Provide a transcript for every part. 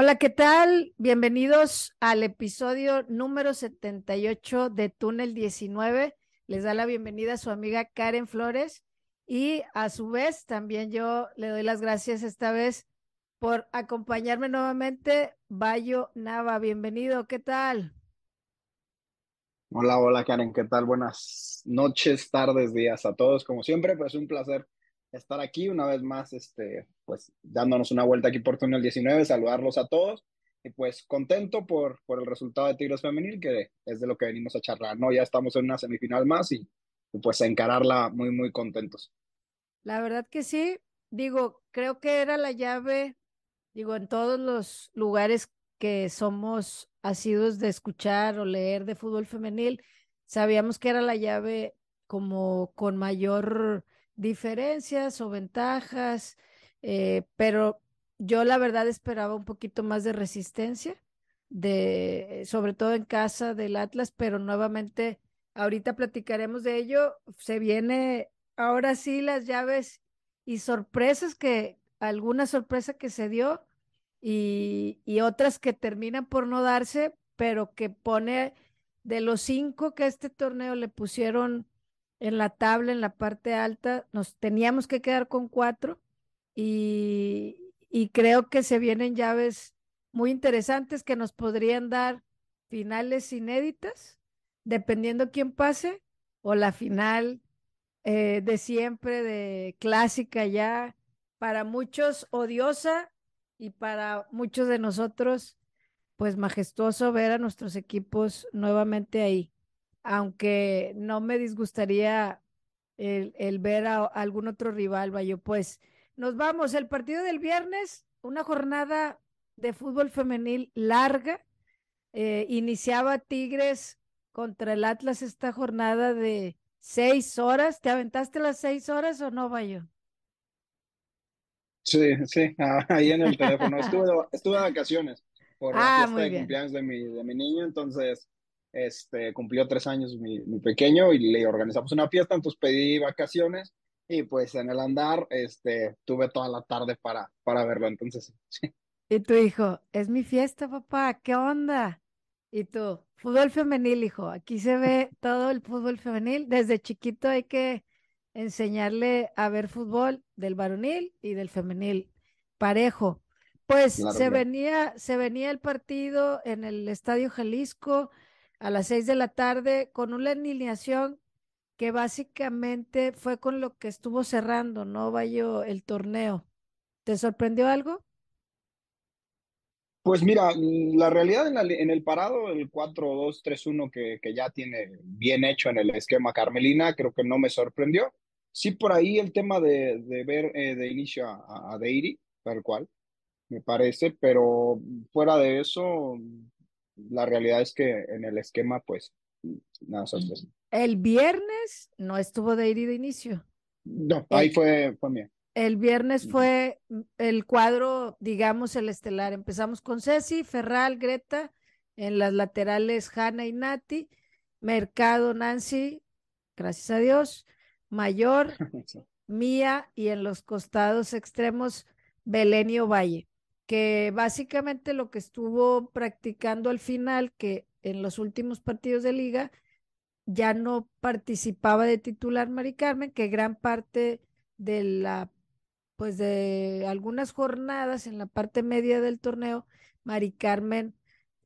Hola, ¿qué tal? Bienvenidos al episodio número 78 de Túnel 19. Les da la bienvenida a su amiga Karen Flores y a su vez también yo le doy las gracias esta vez por acompañarme nuevamente. Bayo Nava, bienvenido, ¿qué tal? Hola, hola Karen, ¿qué tal? Buenas noches, tardes, días a todos. Como siempre, pues un placer estar aquí una vez más, este, pues dándonos una vuelta aquí por Túnel 19, saludarlos a todos y pues contento por, por el resultado de Tigres Femenil, que es de lo que venimos a charlar, ¿no? Ya estamos en una semifinal más y, pues a encararla muy, muy contentos. La verdad que sí, digo, creo que era la llave, digo, en todos los lugares que somos asiduos de escuchar o leer de fútbol femenil, sabíamos que era la llave como con mayor diferencias o ventajas, eh, pero yo la verdad esperaba un poquito más de resistencia, de, sobre todo en casa del Atlas, pero nuevamente ahorita platicaremos de ello. Se viene ahora sí las llaves y sorpresas que, alguna sorpresa que se dio y, y otras que terminan por no darse, pero que pone de los cinco que este torneo le pusieron en la tabla, en la parte alta, nos teníamos que quedar con cuatro y, y creo que se vienen llaves muy interesantes que nos podrían dar finales inéditas, dependiendo quién pase, o la final eh, de siempre, de clásica ya, para muchos odiosa y para muchos de nosotros, pues majestuoso ver a nuestros equipos nuevamente ahí aunque no me disgustaría el, el ver a, algún otro rival, vaya, pues nos vamos. El partido del viernes, una jornada de fútbol femenil larga. Eh, iniciaba Tigres contra el Atlas esta jornada de seis horas. ¿Te aventaste las seis horas o no, Bayo? Sí, sí, ahí en el teléfono. Estuve, estuve de vacaciones por la Ah, fiesta muy de bien. cumpleaños de mi, de mi niño, entonces este, cumplió tres años mi, mi pequeño y le organizamos una fiesta, entonces pedí vacaciones y pues en el andar este, tuve toda la tarde para, para verlo, entonces sí. Y tu hijo, es mi fiesta, papá, ¿qué onda? Y tú, fútbol femenil, hijo, aquí se ve todo el fútbol femenil. Desde chiquito hay que enseñarle a ver fútbol del varonil y del femenil, parejo. Pues Claro, se claro. venía, se venía el partido en el Estadio Jalisco a las seis de la tarde con una alineación que básicamente fue con lo que estuvo cerrando, ¿no, Bayo, el torneo? ¿Te sorprendió algo? Pues mira, la realidad en, el parado, el cuatro dos tres uno que, que ya tiene bien hecho en el esquema Carmelina, creo que no me sorprendió. Sí, por ahí el tema de, de ver eh, de inicio a, a Deiri, tal cual, me parece, pero fuera de eso, la realidad es que en el esquema, pues, nada sorpresa. El viernes no estuvo de ir y de inicio. No, ahí El, fue, fue mía. el viernes fue el cuadro, digamos, el estelar. Empezamos con Ceci, Ferral, Greta, en las laterales Hanna y Nati, Mercado, Nancy, gracias a Dios, Mayor. Mía y en los costados extremos Belén y Ovalle, que básicamente lo que estuvo practicando al final, que en los últimos partidos de liga ya no participaba de titular Mari Carmen, que gran parte de la, pues de algunas jornadas en la parte media del torneo, Mari Carmen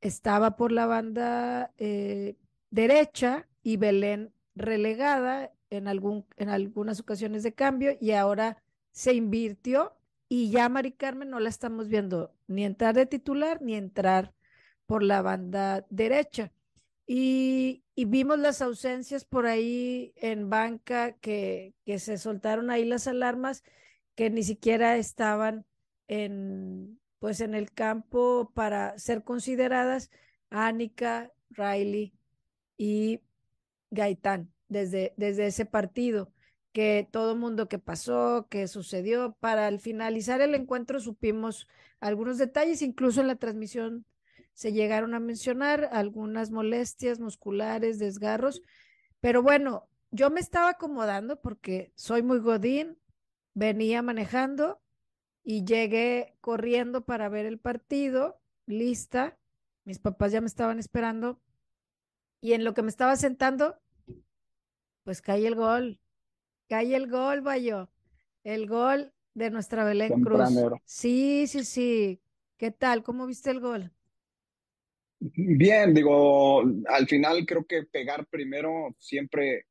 estaba por la banda eh, derecha y Belén relegada en, algún, en algunas ocasiones de cambio y ahora se invirtió y ya Mari Carmen no la estamos viendo ni entrar de titular ni entrar por la banda derecha. Y, vimos las ausencias por ahí en banca que, que se soltaron ahí las alarmas que ni siquiera estaban en, pues en el campo para ser consideradas Ánica, Riley y Gaitán desde, desde ese partido, que todo mundo que pasó, que sucedió, para al finalizar el encuentro supimos algunos detalles, incluso en la transmisión se llegaron a mencionar algunas molestias musculares, desgarros, pero bueno, yo me estaba acomodando porque soy muy godín, venía manejando y llegué corriendo para ver el partido lista, mis papás ya me estaban esperando y en lo que me estaba sentando, pues cae el gol, cae el gol, Bayo, el gol de nuestra Belén Cruz. Sí, sí, sí. ¿Qué tal? ¿Cómo viste el gol? Bien, digo, al final creo que pegar primero siempre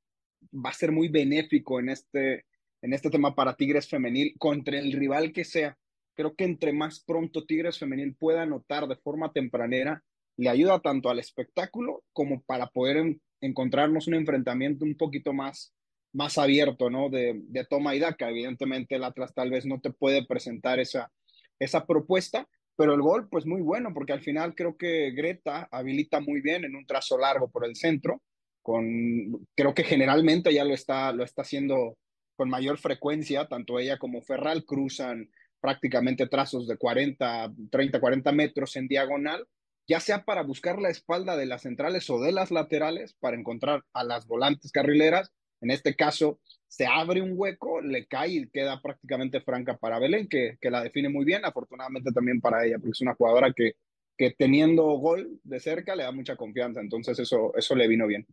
va a ser muy benéfico en este, en este tema para Tigres Femenil contra el rival que sea. Creo que entre más pronto Tigres Femenil pueda anotar de forma tempranera, le ayuda tanto al espectáculo como para poder encontrarnos un enfrentamiento un poquito más, más abierto, ¿no? De, de toma y daca. Evidentemente el Atlas tal vez no te puede presentar esa, esa propuesta, pero el gol, pues muy bueno, porque al final creo que Greta habilita muy bien en un trazo largo por el centro, con, creo que generalmente ya lo está, lo está haciendo con mayor frecuencia, tanto ella como Ferral cruzan prácticamente trazos de 40, 30, 40 metros en diagonal, ya sea para buscar la espalda de las centrales o de las laterales, para encontrar a las volantes carrileras. En este caso, se abre un hueco, le cae y queda prácticamente franca para Belén, que, que la define muy bien, afortunadamente también para ella, porque es una jugadora que, que teniendo gol de cerca le da mucha confianza, entonces eso, eso le vino bien.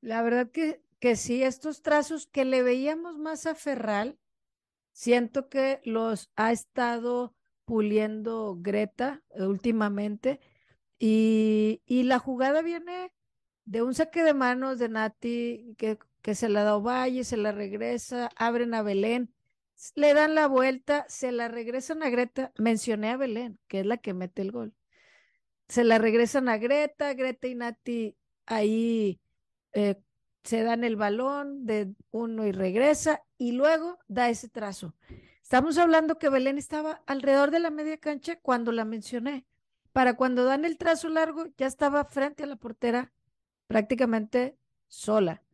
La verdad que, que sí, estos trazos que le veíamos más a Ferral, siento que los ha estado puliendo Greta últimamente y, y la jugada viene de un saque de manos de Nati que que se la da Ovalle, se la regresa, abren a Belén, le dan la vuelta, se la regresan a Greta, mencioné a Belén, que es la que mete el gol. Se la regresan a Greta, Greta y Nati ahí eh, se dan el balón de uno y regresa y luego da ese trazo. Estamos hablando que Belén estaba alrededor de la media cancha cuando la mencioné. Para cuando dan el trazo largo, ya estaba frente a la portera prácticamente sola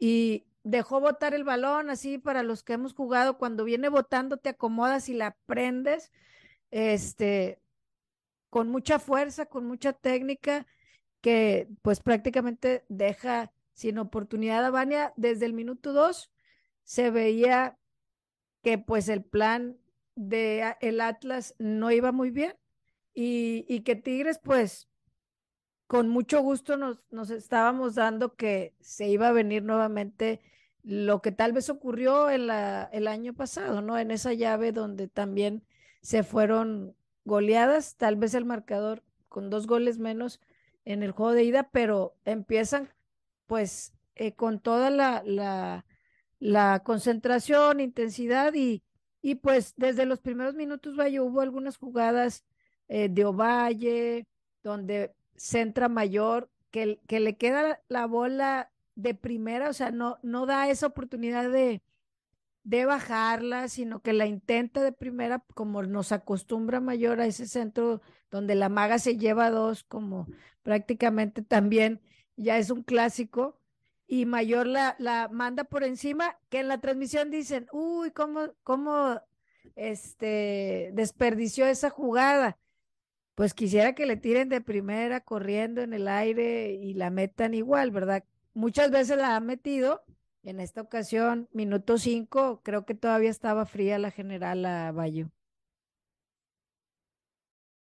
y dejó botar el balón así para los que hemos jugado, cuando viene botando te acomodas y la prendes, este, con mucha fuerza, con mucha técnica, que pues prácticamente deja sin oportunidad a Vania. Desde el minuto dos, se veía que pues el plan de el Atlas no iba muy bien y, y que Tigres pues con mucho gusto nos, nos estábamos dando que se iba a venir nuevamente lo que tal vez ocurrió en la, el año pasado, ¿no? En esa llave donde también se fueron goleadas, tal vez el marcador con dos goles menos en el juego de ida, pero empiezan pues eh, con toda la, la, la, concentración, intensidad y, y pues desde los primeros minutos, vaya, hubo algunas jugadas eh, de Ovalle, donde centra mayor, que, que le queda la bola de primera, o sea, no, no da esa oportunidad de, de bajarla, sino que la intenta de primera, como nos acostumbra mayor a ese centro donde la maga se lleva dos, como prácticamente también ya es un clásico, y mayor la, la manda por encima, que en la transmisión dicen, uy, cómo, cómo este, desperdició esa jugada pues quisiera que le tiren de primera corriendo en el aire y la metan igual, ¿verdad? Muchas veces la han metido, en esta ocasión, minuto cinco, creo que todavía estaba fría la general a Bayo.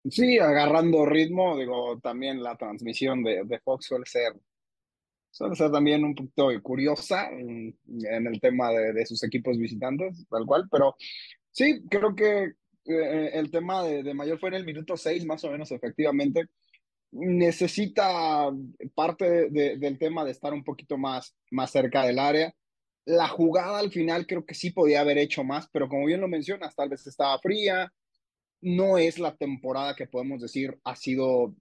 Sí, agarrando ritmo, digo, también la transmisión de, de Fox suele ser, suele ser también un poquito curiosa en, el tema de, de, sus equipos visitantes, tal cual, pero sí, creo que eh, el tema de, Mayor fue en el minuto 6, más o menos, efectivamente. Necesita parte del tema de estar un poquito más, más cerca del área. La jugada al final creo que sí podía haber hecho más, pero como bien lo mencionas, tal vez estaba fría. No es la temporada que podemos decir ha sido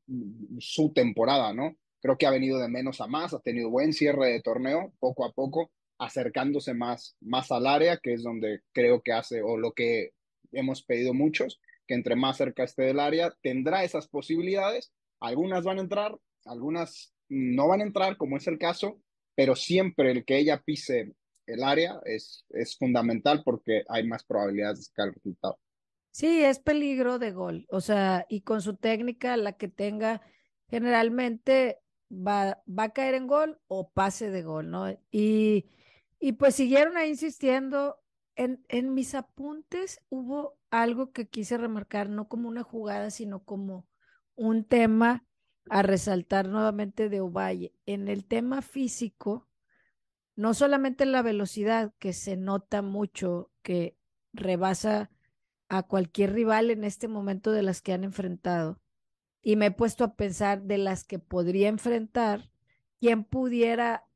su temporada, ¿no? Creo que ha venido de menos a más, ha tenido buen cierre de torneo, poco a poco, acercándose más, más al área, que es donde creo que hace, o lo que hemos pedido muchos, que entre más cerca esté del área, tendrá esas posibilidades. Algunas van a entrar, algunas no van a entrar, como es el caso, pero siempre el que ella pise el área es, es fundamental porque hay más probabilidades de sacar el resultado. Sí, es peligro de gol, o sea, y con su técnica, la que tenga, generalmente va, va a caer en gol o pase de gol, ¿no? Y, y pues siguieron ahí insistiendo, en, mis apuntes hubo algo que quise remarcar, no como una jugada, sino como un tema a resaltar nuevamente de Ovalle. En el tema físico, no solamente la velocidad, que se nota mucho, que rebasa a cualquier rival en este momento de las que han enfrentado. Y me he puesto a pensar de las que podría enfrentar, quién pudiera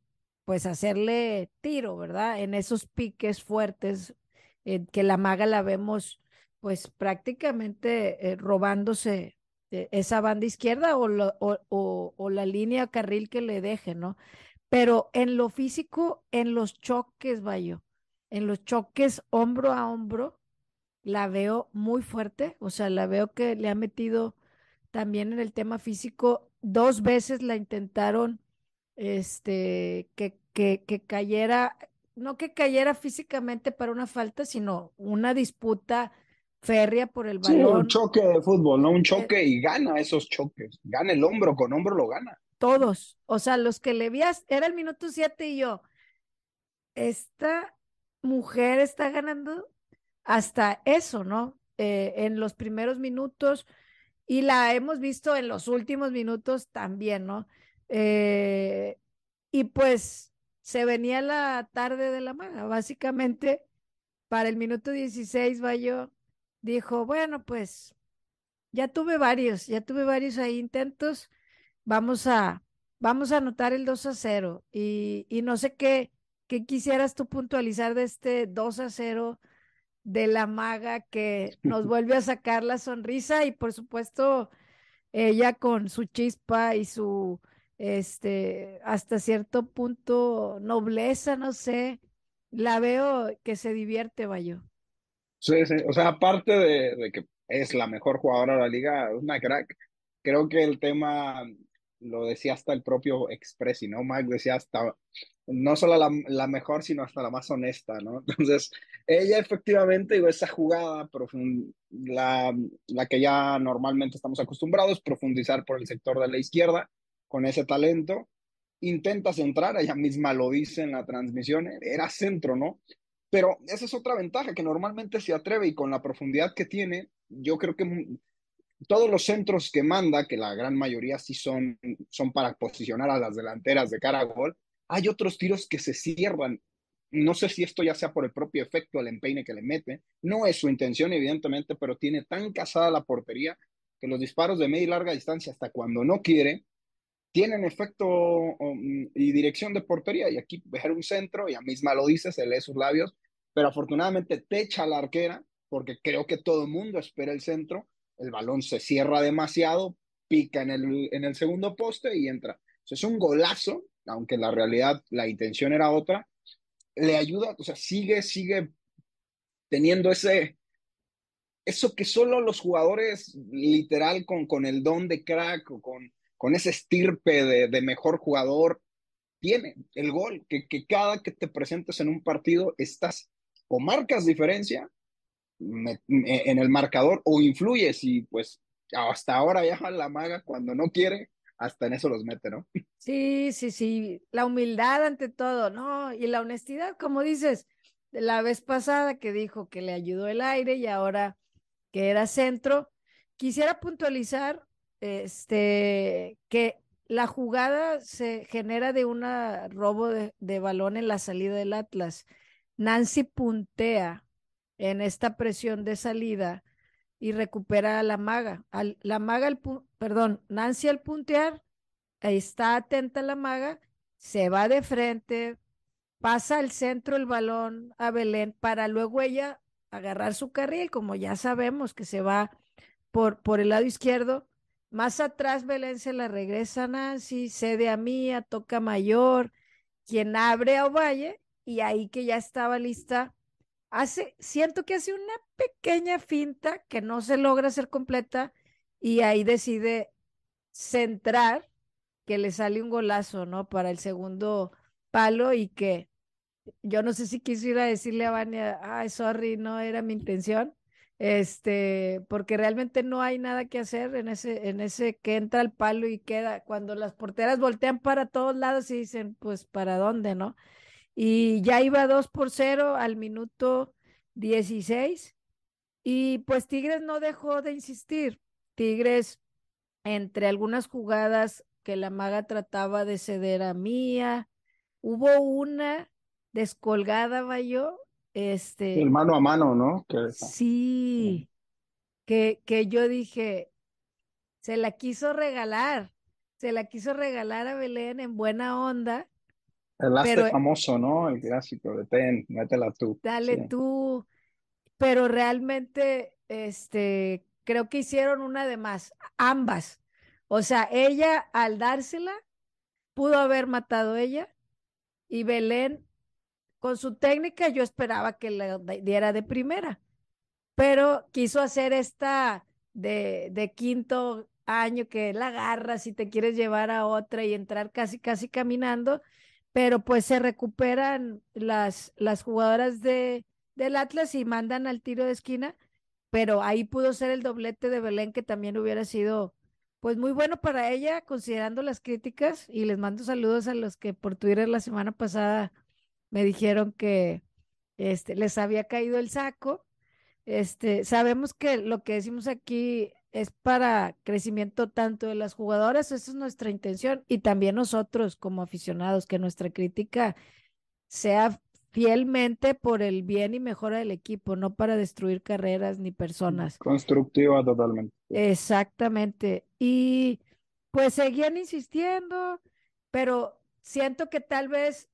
pues hacerle tiro, ¿verdad? En esos piques fuertes que la maga la vemos pues prácticamente eh, robándose eh, esa banda izquierda o, o, o, la línea carril que le deje, ¿no? Pero en lo físico, en los choques, vaya, en los choques hombro a hombro, la veo muy fuerte, o sea, la veo que le ha metido también en el tema físico, dos veces la intentaron, este, que, que, que cayera, no que cayera físicamente para una falta, sino una disputa férrea por el balón. Sí, un choque de fútbol, ¿no? Un eh, choque y gana esos choques. Gana el hombro, con hombro lo gana. Todos. O sea, los que le vías, era el minuto siete y yo, esta mujer está ganando hasta eso, ¿no? Eh, en los primeros minutos y la hemos visto en los últimos minutos también, ¿no? Eh, y pues se venía la tarde de la maga, básicamente para el minuto 16, Bayo dijo, bueno, pues ya tuve varios, ya tuve varios ahí intentos, vamos a, vamos a anotar el 2 a 0 y, y no sé qué, qué quisieras tú puntualizar de este 2 a 0 de la maga que nos vuelve a sacar la sonrisa y por supuesto ella con su chispa y su este hasta cierto punto nobleza, no sé, la veo que se divierte, Bayo. Sí, sí, o sea, aparte de, que es la mejor jugadora de la liga, una crack, creo que el tema lo decía hasta el propio Expressi, ¿no? Mike decía hasta no solo la, la, mejor, sino hasta la más honesta, ¿no? Entonces, ella efectivamente, digo, esa jugada, la, la que ya normalmente estamos acostumbrados, profundizar por el sector de la izquierda, con ese talento, intenta centrar, ella misma lo dice en la transmisión, era centro, ¿no? Pero esa es otra ventaja, que normalmente se atreve y con la profundidad que tiene, yo creo que todos los centros que manda, que la gran mayoría sí son, son para posicionar a las delanteras de cara a gol, hay otros tiros que se cierran. No sé si esto ya sea por el propio efecto del empeine que le mete. No es su intención, evidentemente, pero tiene tan casada la portería que los disparos de media y larga distancia, hasta cuando no quiere, tienen efecto um, y dirección de portería. Y aquí ver un centro, ella misma lo dice, se lee sus labios, pero afortunadamente te echa la arquera, porque creo que todo el mundo espera el centro. El balón se cierra demasiado, pica en el, en el segundo poste y entra. es un golazo aunque la realidad la intención era otra, le ayuda, o sea, sigue, sigue teniendo ese, eso que solo los jugadores literal con, con el don de crack o con, con ese estirpe de, mejor jugador tiene el gol, que, que cada que te presentes en un partido estás o marcas diferencia en el marcador o influyes y pues hasta ahora ya la maga cuando no quiere hasta en eso los mete, ¿no? Sí, sí, sí, la humildad ante todo, ¿no? Y la honestidad, como dices, la vez pasada que dijo que le ayudó el aire y ahora que era centro, quisiera puntualizar este que la jugada se genera de un robo de, balón en la salida del Atlas. Nancy puntea en esta presión de salida y recupera a la maga. Al, la maga, al, perdón, Nancy al puntear, está atenta la maga, se va de frente, pasa al centro el balón a Belén para luego ella agarrar su carril, como ya sabemos que se va por, por el lado izquierdo. Más atrás Belén se la regresa a Nancy, cede a Mía, toca mayor, quien abre a Ovalle y ahí que ya estaba lista hace, siento que hace una pequeña finta que no se logra hacer completa y ahí decide centrar, que le sale un golazo, ¿no? Para el segundo palo y que yo no sé si quisiera decirle a Vania, ay, sorry, no era mi intención, este, porque realmente no hay nada que hacer en ese, en ese que entra al palo y queda, cuando las porteras voltean para todos lados y dicen, pues, ¿para dónde, no? y ya iba 2 por 0 al minuto 16 y pues Tigres no dejó de insistir. Tigres entre algunas jugadas que la maga trataba de ceder a Mía. Hubo una descolgada, Bayo, este. El mano a mano, ¿no? sí, que, que yo dije, se la quiso regalar, se la quiso regalar a Belén en buena onda. El pero, famoso, ¿no? El clásico de ten, métela tú. Dale tú. Pero realmente, este, creo que hicieron una de más, ambas. O sea, ella al dársela, pudo haber matado ella y Belén, con su técnica, yo esperaba que le diera de primera, pero quiso hacer esta de, quinto año que la agarras y te quieres llevar a otra y entrar casi, casi caminando, pero pues se recuperan las, las jugadoras de, del Atlas y mandan al tiro de esquina, pero ahí pudo ser el doblete de Belén que también hubiera sido pues muy bueno para ella, considerando las críticas, y les mando saludos a los que por Twitter la semana pasada me dijeron que este, les había caído el saco. Este, sabemos que lo que decimos aquí es para crecimiento tanto de las jugadoras, esa es nuestra intención, y también nosotros como aficionados, que nuestra crítica sea fielmente por el bien y mejora del equipo, no para destruir carreras ni personas. Constructiva totalmente. Exactamente. Y pues seguían insistiendo, pero siento que tal vez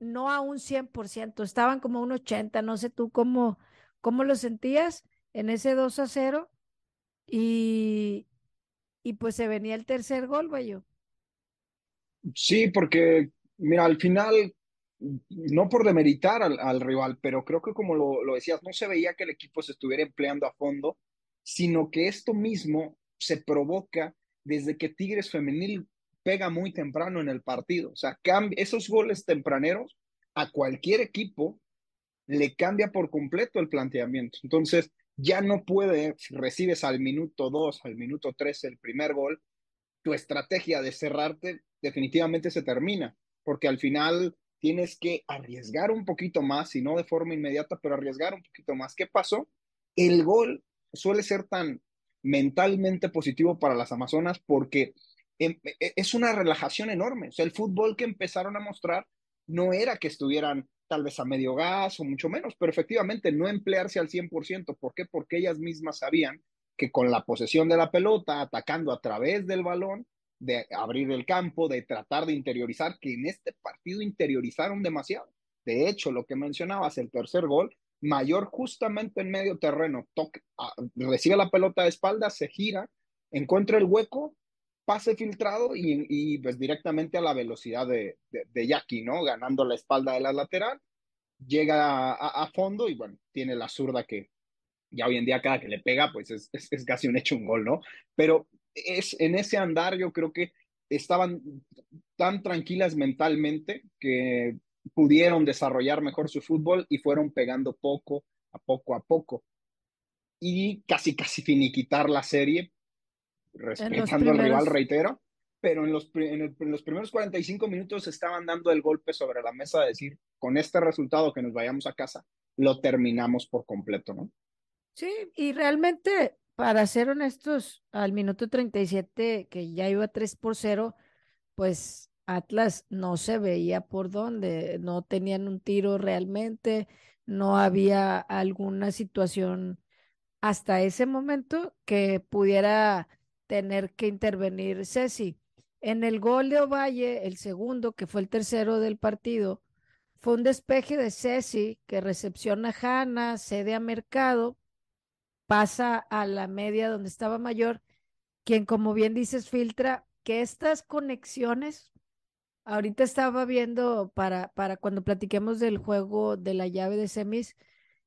no a un 100%, estaban como un 80, no sé tú cómo, cómo lo sentías en ese 2 a 0 y, y pues se venía el tercer gol, Bayo. Sí, porque mira, al final no por demeritar al, rival, pero creo que como lo, lo, decías, no se veía que el equipo se estuviera empleando a fondo, sino que esto mismo se provoca desde que Tigres Femenil pega muy temprano en el partido. O sea, esos goles tempraneros a cualquier equipo le cambia por completo el planteamiento. Entonces, ya no puede, si recibes al minuto 2, al minuto 3 el primer gol, tu estrategia de cerrarte definitivamente se termina, porque al final tienes que arriesgar un poquito más, y no de forma inmediata, pero arriesgar un poquito más. ¿Qué pasó? El gol suele ser tan mentalmente positivo para las Amazonas porque es una relajación enorme. O sea, el fútbol que empezaron a mostrar no era que estuvieran tal vez a medio gas o mucho menos, pero efectivamente no emplearse al 100%. ¿Por qué? Porque ellas mismas sabían que con la posesión de la pelota, atacando a través del balón, de abrir el campo, de tratar de interiorizar, que en este partido interiorizaron demasiado. De hecho, lo que mencionabas, el tercer gol, mayor justamente en medio terreno, toque, ah, recibe la pelota de espalda, se gira, encuentra el hueco, pase filtrado y, y pues directamente a la velocidad de, de, Jackie, ¿no? Ganando la espalda de la lateral, llega a, fondo y bueno, tiene la zurda que ya hoy en día cada que le pega, pues es, es, es casi un hecho un gol, ¿no? Pero es, en ese andar yo creo que estaban tan tranquilas mentalmente que pudieron desarrollar mejor su fútbol y fueron pegando poco a poco a poco. Y casi, casi finiquitar la serie, respetando al rival, reitero, pero en los, en, los primeros 45 minutos estaban dando el golpe sobre la mesa de decir, con este resultado que nos vayamos a casa, lo terminamos por completo, ¿no? Sí, y realmente para ser honestos, al minuto 37, que ya iba 3 por 0, pues Atlas no se veía por dónde, no tenían un tiro realmente, no había alguna situación hasta ese momento que pudiera tener que intervenir Ceci. En el gol de Ovalle, el segundo, que fue el tercero del partido, fue un despeje de Ceci que recepciona a Hanna, cede a Mercado pasa a la media donde estaba mayor, quien como bien dices filtra que estas conexiones, ahorita estaba viendo para, para cuando platiquemos del juego de la llave de semis,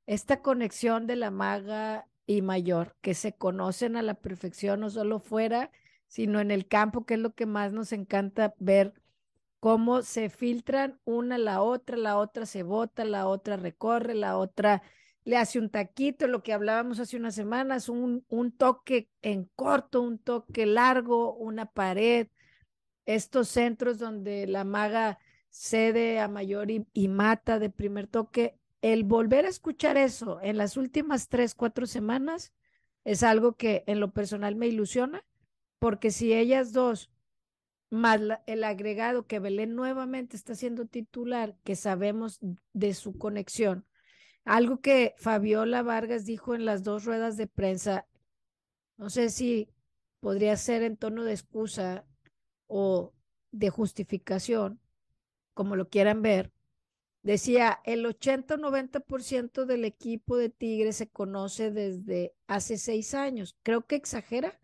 esta conexión de la maga y mayor, que se conocen a la perfección, no solo fuera, sino en el campo, que es lo que más nos encanta ver, cómo se filtran una la otra, la otra se bota, la otra recorre, la otra le hace un taquito, lo que hablábamos hace unas semanas, un, un toque en corto, un toque largo, una pared, estos centros donde la maga cede a mayor y, y, mata de primer toque, el volver a escuchar eso en las últimas tres, cuatro semanas es algo que en lo personal me ilusiona porque si ellas dos, más el agregado que Belén nuevamente está siendo titular, que sabemos de su conexión, algo que Fabiola Vargas dijo en las dos ruedas de prensa, no sé si podría ser en tono de excusa o de justificación, como lo quieran ver, decía, el 80 o 90% del equipo de Tigres se conoce desde hace seis años. Creo que exagera,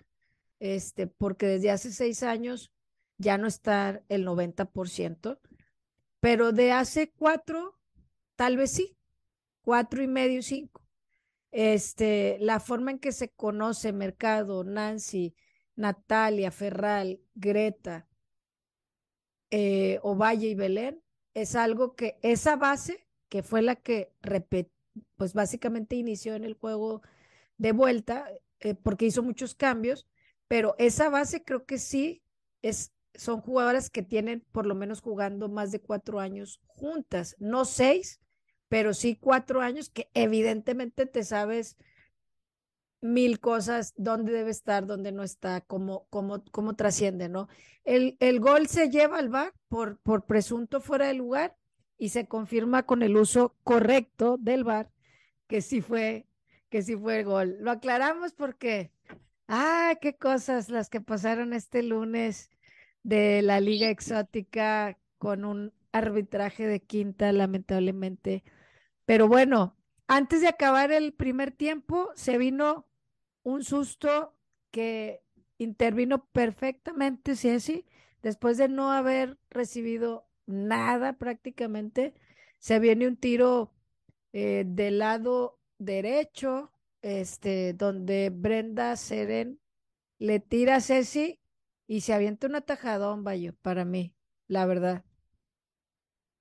este, porque desde hace seis años ya no está el 90%, pero de hace cuatro, tal vez sí, cuatro y medio, cinco. Este, la forma en que se conoce Mercado, Nancy, Natalia, Ferral, Greta, eh, Ovalle y Belén, es algo que esa base, que fue la que pues básicamente inició en el juego de vuelta, eh, porque hizo muchos cambios, pero esa base creo que sí es, son jugadoras que tienen por lo menos jugando más de cuatro años juntas, no seis, pero sí cuatro años que evidentemente te sabes mil cosas, dónde debe estar, dónde no está, cómo, cómo, cómo trasciende, ¿no? El, el gol se lleva al bar por, por presunto fuera de lugar y se confirma con el uso correcto del bar que sí fue, que sí fue el gol. Lo aclaramos porque, ah, qué cosas las que pasaron este lunes de la Liga Exótica con un arbitraje de quinta, lamentablemente pero bueno, antes de acabar el primer tiempo, se vino un susto que intervino perfectamente Ceci, después de no haber recibido nada prácticamente, se viene un tiro eh, del lado derecho, este, donde Brenda Seren le tira a Ceci y se avienta un atajadón, vaya, para mí, la verdad.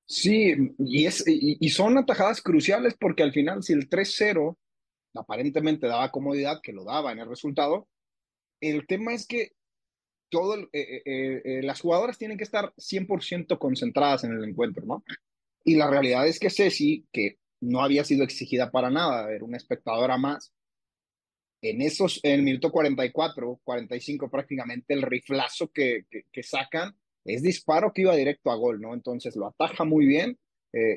Sí, y, es, y, son atajadas cruciales porque al final, si el 3-0 aparentemente daba comodidad, que lo daba en el resultado, el tema es que todo eh, eh, eh, las jugadoras tienen que estar 100% concentradas en el encuentro, ¿no? Y la realidad es que Ceci, que no había sido exigida para nada, era una espectadora más, en esos, en el minuto 44, 45 prácticamente, el riflazo que, que, que sacan es disparo que iba directo a gol, ¿no? Entonces lo ataja muy bien,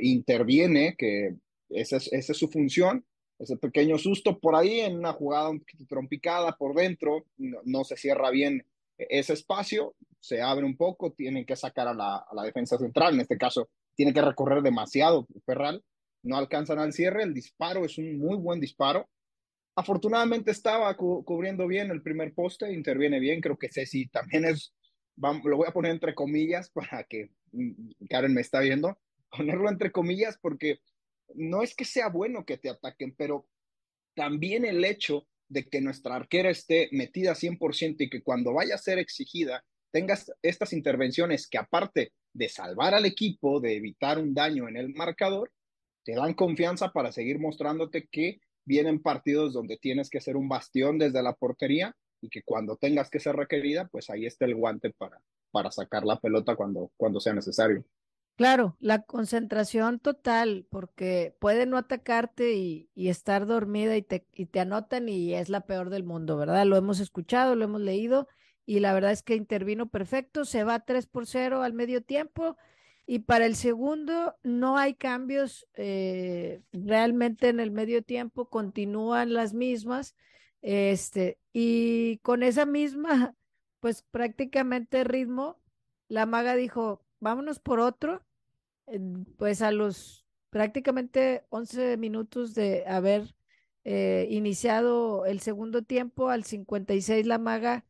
interviene, que esa es, esa es su función, ese pequeño susto por ahí en una jugada un poquito trompicada por dentro, no, se cierra bien ese espacio, se abre un poco, tienen que sacar a la, defensa central, en este caso tiene que recorrer demasiado Ferral, no alcanzan al cierre, el disparo es un muy buen disparo. Afortunadamente estaba cubriendo bien el primer poste, interviene bien, creo que Ceci también es lo voy a poner entre comillas para que mm, Karen me está viendo, ponerlo entre comillas porque no es que sea bueno que te ataquen, pero también el hecho de que nuestra arquera esté metida 100% y que cuando vaya a ser exigida tengas estas intervenciones que aparte de salvar al equipo, de evitar un daño en el marcador, te dan confianza para seguir mostrándote que vienen partidos donde tienes que ser un bastión desde la portería y que cuando tengas que ser requerida, pues ahí está el guante para, para sacar la pelota cuando, cuando sea necesario. Claro, la concentración total, porque puede no atacarte y, estar dormida y te, y te anotan y es la peor del mundo, ¿verdad? Lo hemos escuchado, lo hemos leído y la verdad es que intervino perfecto, se va 3 por 0 al medio tiempo y para el segundo no hay cambios eh, realmente en el medio tiempo, continúan las mismas este, y con esa misma, pues prácticamente ritmo, la maga dijo, vámonos por otro, pues a los prácticamente 11 minutos de haber eh, iniciado el segundo tiempo, al 56 la maga,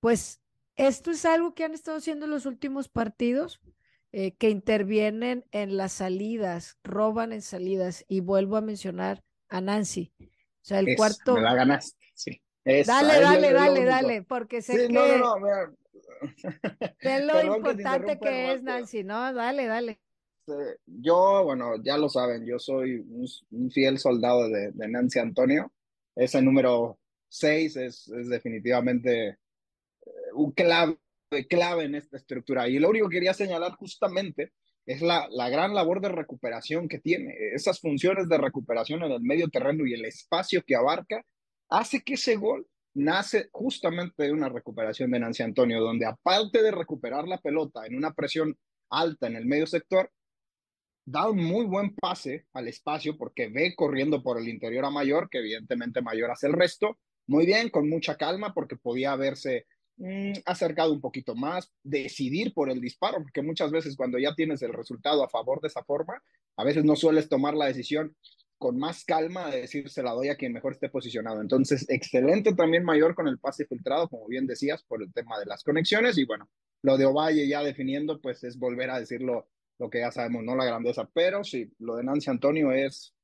pues esto es algo que han estado haciendo en los últimos partidos, eh, que intervienen en las salidas, roban en salidas, y vuelvo a mencionar a Nancy. O sea, el cuarto. Me la ganaste, sí. dale, dale, dale, dale, porque sé que. No, no, no, Sé lo importante que, es, Nancy, ¿no? Dale, dale. Yo, bueno, ya lo saben, yo soy un, fiel soldado de, de, Nancy Antonio. Ese número 6 es, es definitivamente eh, un clave, clave en esta estructura. Y lo único que quería señalar justamente es la, la gran labor de recuperación que tiene. Esas funciones de recuperación en el medio terreno y el espacio que abarca hace que ese gol nace justamente de una recuperación de Nancy Antonio, donde aparte de recuperar la pelota en una presión alta en el medio sector, da un muy buen pase al espacio porque ve corriendo por el interior a Mayor, que evidentemente Mayor hace el resto, muy bien, con mucha calma, porque podía haberse mmm, acercado un poquito más, decidir por el disparo, porque muchas veces cuando ya tienes el resultado a favor de esa forma, a veces no sueles tomar la decisión con más calma de decir se la doy a quien mejor esté posicionado. Entonces, excelente también Mayor con el pase filtrado, como bien decías, por el tema de las conexiones. Y bueno, lo de Ovalle ya definiendo, pues es volver a decirlo lo que ya sabemos, no la grandeza, pero sí, lo de Nancy Antonio es,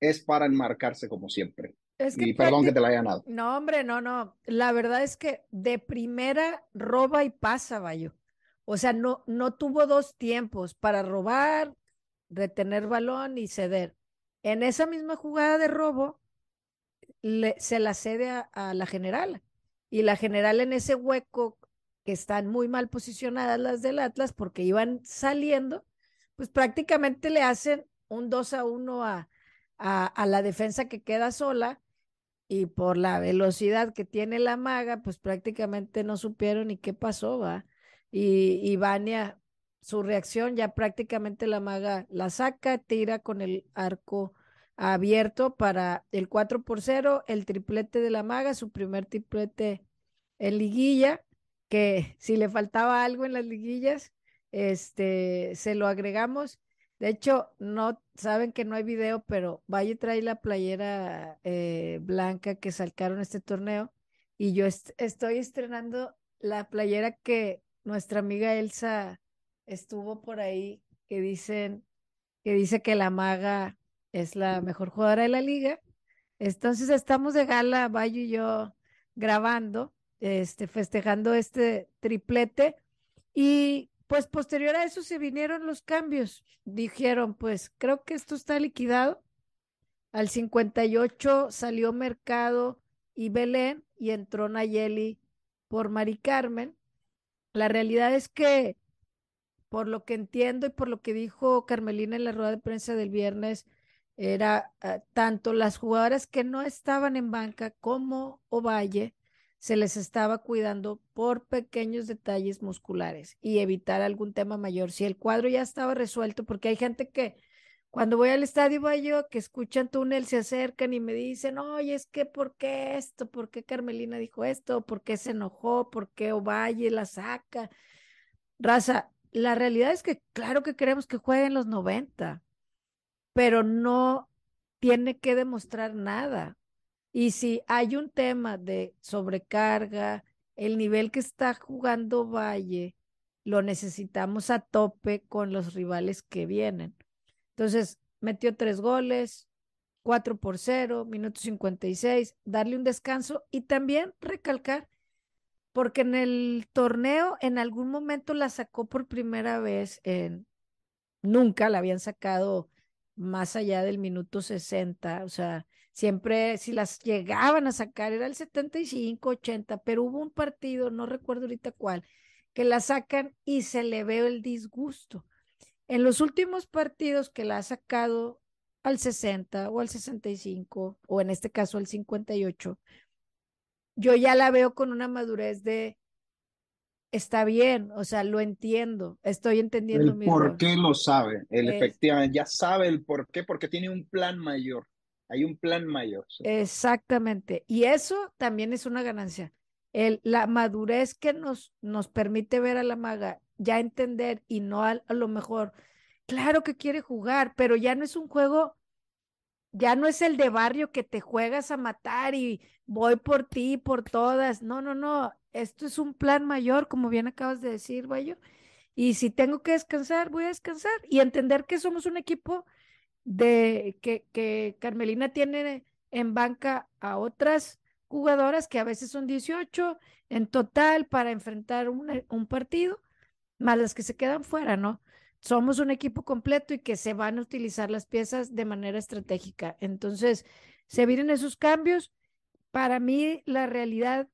es para enmarcarse como siempre. Es que y perdón que te la haya ganado. No, hombre, no, no. La verdad es que de primera roba y pasa, Bayo. O sea, no, no tuvo dos tiempos para robar, retener balón y ceder. En esa misma jugada de robo, se la cede a, la general. Y la general en ese hueco que están muy mal posicionadas las del Atlas porque iban saliendo, pues prácticamente le hacen un 2 a 1 a, a, a la defensa que queda sola y por la velocidad que tiene la maga, pues prácticamente no supieron ni qué pasó, va. Y, y Vania, su reacción, ya prácticamente la maga la saca, tira con el arco abierto para el 4 por 0, el triplete de la maga, su primer triplete en liguilla, que si le faltaba algo en las liguillas, este, se lo agregamos. De hecho, no saben que no hay video, pero Valle trae la playera eh, blanca que sacaron este torneo y yo est estoy estrenando la playera que nuestra amiga Elsa estuvo por ahí, que dicen que dice que la maga es la mejor jugadora de la liga. Entonces estamos de gala, Valle y yo grabando, este, festejando este triplete y pues posterior a eso se vinieron los cambios. Dijeron, pues creo que esto está liquidado. Al 58 salió Mercado y Belén y entró Nayeli por Mari Carmen. La realidad es que, por lo que entiendo y por lo que dijo Carmelina en la rueda de prensa del viernes, era uh, tanto las jugadoras que no estaban en banca como Ovalle se les estaba cuidando por pequeños detalles musculares y evitar algún tema mayor. Si el cuadro ya estaba resuelto, porque hay gente que cuando voy al estadio yo que escuchan túnel, se acercan y me dicen, oye, es que ¿por qué esto? ¿Por qué Carmelina dijo esto? ¿Por qué se enojó? ¿Por qué Ovalle la saca? Raza, la realidad es que claro que queremos que jueguen los 90, pero no tiene que demostrar nada. Y si hay un tema de sobrecarga, el nivel que está jugando Valle, lo necesitamos a tope con los rivales que vienen. Entonces, metió tres goles, cuatro por cero, minuto 56, darle un descanso y también recalcar, porque en el torneo en algún momento la sacó por primera vez en, nunca la habían sacado más allá del minuto 60, o sea, Siempre, si las llegaban a sacar, era el 75, 80, pero hubo un partido, no recuerdo ahorita cuál, que la sacan y se le ve el disgusto. En los últimos partidos que la ha sacado al 60 o al 65, o en este caso al 58, yo ya la veo con una madurez de está bien, o sea, lo entiendo, estoy entendiendo el mi por qué lo sabe, él es... efectivamente ya sabe el por qué, porque tiene un plan mayor. Hay un plan mayor. Exactamente. Y eso también es una ganancia. El, la madurez que nos, nos permite ver a la maga, ya entender y no a, a lo mejor, claro que quiere jugar, pero ya no es un juego, ya no es el de barrio que te juegas a matar y voy por ti, por todas. No, no, no. Esto es un plan mayor, como bien acabas de decir, Bayo. Y si tengo que descansar, voy a descansar y entender que somos un equipo de que, que Carmelina tiene en banca a otras jugadoras que a veces son 18 en total para enfrentar un, un partido, más las que se quedan fuera, ¿no? Somos un equipo completo y que se van a utilizar las piezas de manera estratégica. Entonces, se vienen esos cambios. Para mí, la realidad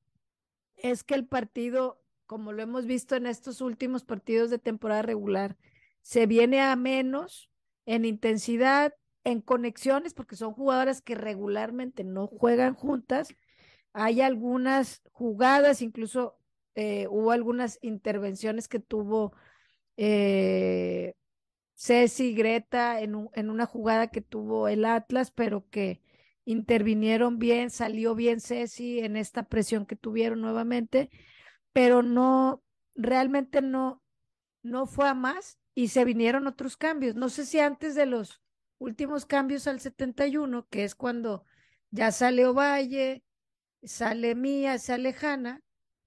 es que el partido, como lo hemos visto en estos últimos partidos de temporada regular, se viene a menos en intensidad, en conexiones, porque son jugadoras que regularmente no juegan juntas. hay algunas jugadas, incluso eh, hubo algunas intervenciones que tuvo eh, Ceci Greta en, en una jugada que tuvo el Atlas, pero que intervinieron bien, salió bien Ceci en esta presión que tuvieron nuevamente, pero no, realmente no, no fue a más y se vinieron otros cambios. No sé si antes de los últimos cambios al 71, que es cuando ya sale Ovalle, sale Mía, sale Hanna,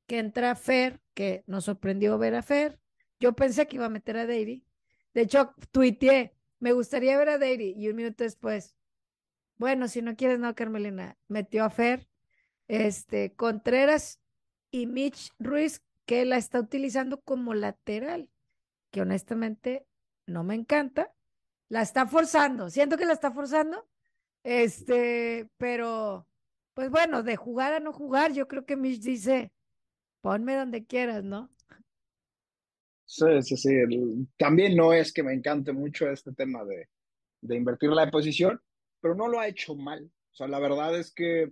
que entra Fer, que nos sorprendió ver a Fer. Yo pensé que iba a meter a Deiry. De hecho, tuiteé, me gustaría ver a Deiry y un minuto después, bueno, si no quieres, no, Carmelina. Metió a Fer, este, Contreras y Mitch Ruiz, que la está utilizando como lateral, que honestamente no me encanta. La está forzando, siento que la está forzando, este, pero pues bueno, de jugar a no jugar, yo creo que Mitch dice, ponme donde quieras, ¿no? Sí, sí, sí. También no es que me encante mucho este tema de, de invertir la posición, pero no lo ha hecho mal. O sea, la verdad es que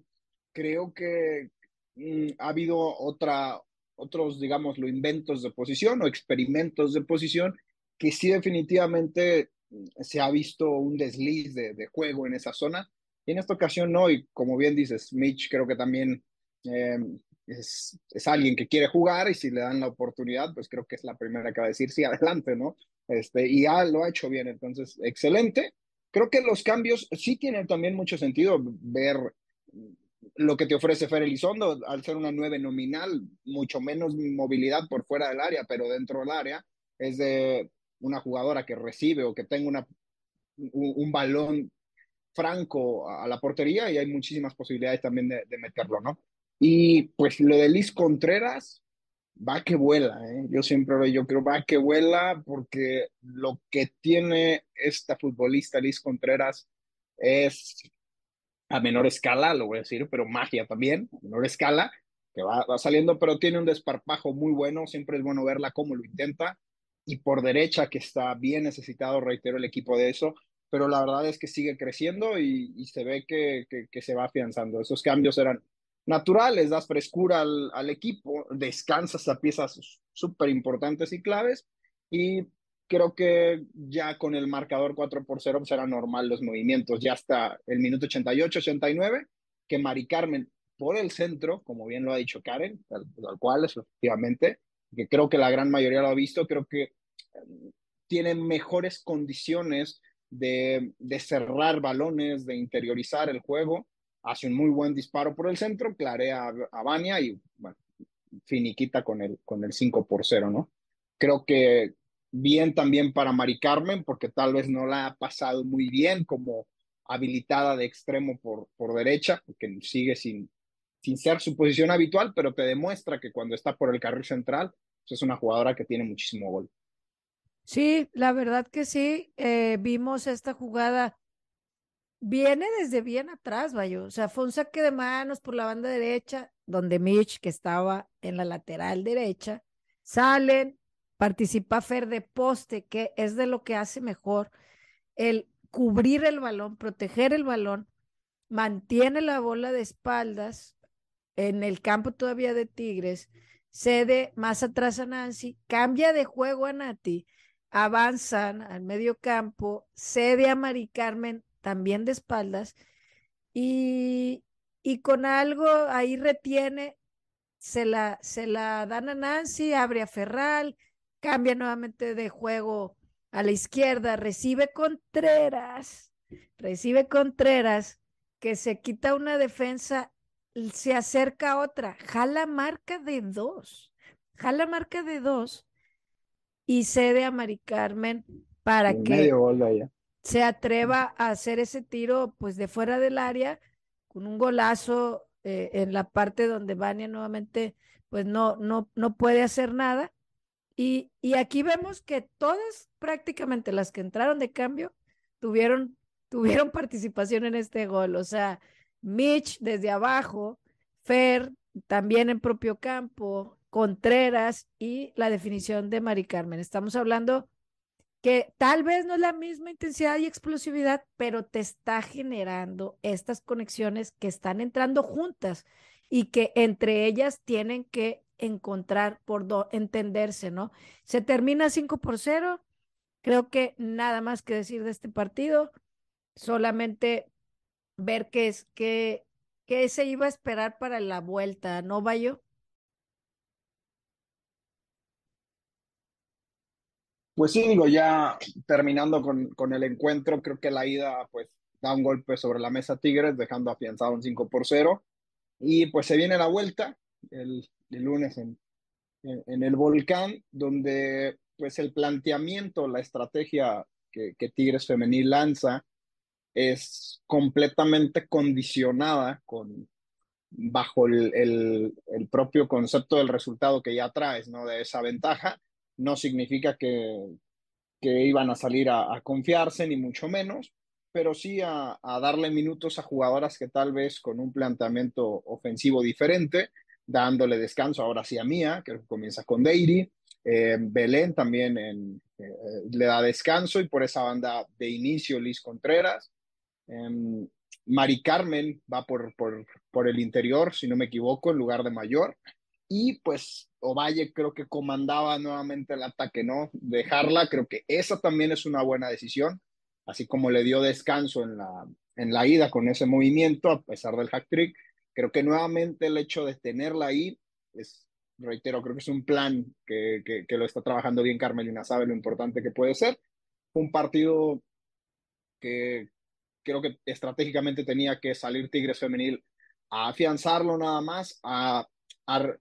creo que mm, ha habido otra, otros, digamos, lo inventos de posición o experimentos de posición que sí definitivamente mm, se ha visto un desliz de, juego en esa zona. Y en esta ocasión no, y como bien dices, Mitch creo que también eh, es, es, alguien que quiere jugar y si le dan la oportunidad, pues creo que es la primera que va a decir sí, adelante, ¿no? Este, y ya lo ha hecho bien, entonces, excelente creo que los cambios sí tienen también mucho sentido ver lo que te ofrece Fer Elizondo al ser una nueve nominal, mucho menos movilidad por fuera del área, pero dentro del área es de una jugadora que recibe o que tenga una, un, un balón franco a la portería y hay muchísimas posibilidades también de, de meterlo, ¿no? Y pues lo de Liz Contreras, va que vuela, ¿eh? yo siempre yo creo va que vuela porque lo que tiene esta futbolista Liz Contreras es a menor escala, lo voy a decir, pero magia también, a menor escala, que va, va saliendo, pero tiene un desparpajo muy bueno, siempre es bueno verla cómo lo intenta, y por derecha, que está bien necesitado, reitero, el equipo de eso, pero la verdad es que sigue creciendo y, se ve que, que, que se va afianzando. Esos cambios eran naturales, das frescura al, al equipo, descansas a piezas súper importantes y claves y creo que ya con el marcador 4 por 0 será normal los movimientos, ya hasta el minuto 88, 89, que Mari Carmen por el centro, como bien lo ha dicho Karen, tal, cual es efectivamente, que creo que la gran mayoría lo ha visto, creo que um, tiene mejores condiciones de, de cerrar balones, de interiorizar el juego, hace un muy buen disparo por el centro, clarea a Bania y finiquita con el, con el 5 por 0, ¿no? Creo que bien también para Mari Carmen, porque tal vez no la ha pasado muy bien como habilitada de extremo por, por derecha, porque sigue sin, sin ser su posición habitual, pero te demuestra que cuando está por el carril central, pues es una jugadora que tiene muchísimo gol. Sí, la verdad que sí. Eh, vimos esta jugada viene desde bien atrás, vaya. O sea, fue un saque de manos por la banda derecha, donde Mitch, que estaba en la lateral derecha, salen, participa Fer de poste, que es de lo que hace mejor el cubrir el balón, proteger el balón, mantiene la bola de espaldas en el campo todavía de Tigres, cede más atrás a Nancy, cambia de juego a Nati, avanzan al medio campo, cede a Mari Carmen también de espaldas, y, y con algo ahí retiene, se la, se la dan a Nancy, abre a Ferral, cambia nuevamente de juego a la izquierda, recibe Contreras, recibe Contreras, que se quita una defensa, se acerca a otra, jala marca de dos, jala marca de dos y cede a Mari Carmen para que medio gol de allá se atreva a hacer ese tiro pues de fuera del área con un golazo eh, en la parte donde Vania nuevamente pues no, no, no puede hacer nada. Y, y aquí vemos que todas prácticamente las que entraron de cambio tuvieron, tuvieron participación en este gol. O sea, Mitch desde abajo, Fer también en propio campo, Contreras y la definición de Mari Carmen. Estamos hablando que tal vez no es la misma intensidad y explosividad, pero te está generando estas conexiones que están entrando juntas. y que entre ellas tienen que encontrar por entenderse, ¿no? Se termina 5 por 0. Creo que nada más que decir de este partido, solamente ver qué es que qué se iba a esperar para la vuelta, ¿no, Bayo? Pues sí, digo, ya terminando con, con, el encuentro, creo que la ida pues da un golpe sobre la mesa Tigres, dejando afianzado un 5 por 0. Y pues se viene la vuelta el, el lunes en, en, el volcán, donde pues el planteamiento, la estrategia que, que Tigres Femenil lanza es completamente condicionada con, bajo el, el, el, propio concepto del resultado que ya traes, ¿no? De esa ventaja. No significa que, que iban a salir a, confiarse, ni mucho menos, pero sí a, darle minutos a jugadoras que tal vez con un planteamiento ofensivo diferente, dándole descanso ahora sí a Mía, que comienza con Deiri, eh, Belén también eh, le da descanso y por esa banda de inicio Liz Contreras, Um, Mari Carmen va por, por, por, el interior, si no me equivoco, en lugar de Mayor. Y pues Ovalle creo que comandaba nuevamente el ataque, ¿no? Dejarla, creo que esa también es una buena decisión, así como le dio descanso en la, en la ida con ese movimiento, a pesar del hack trick. Creo que nuevamente el hecho de tenerla ahí es, reitero, creo que es un plan que, que, que lo está trabajando bien Carmelina, sabe lo importante que puede ser. Un partido que, creo que estratégicamente tenía que salir Tigres Femenil a afianzarlo nada más, a, a,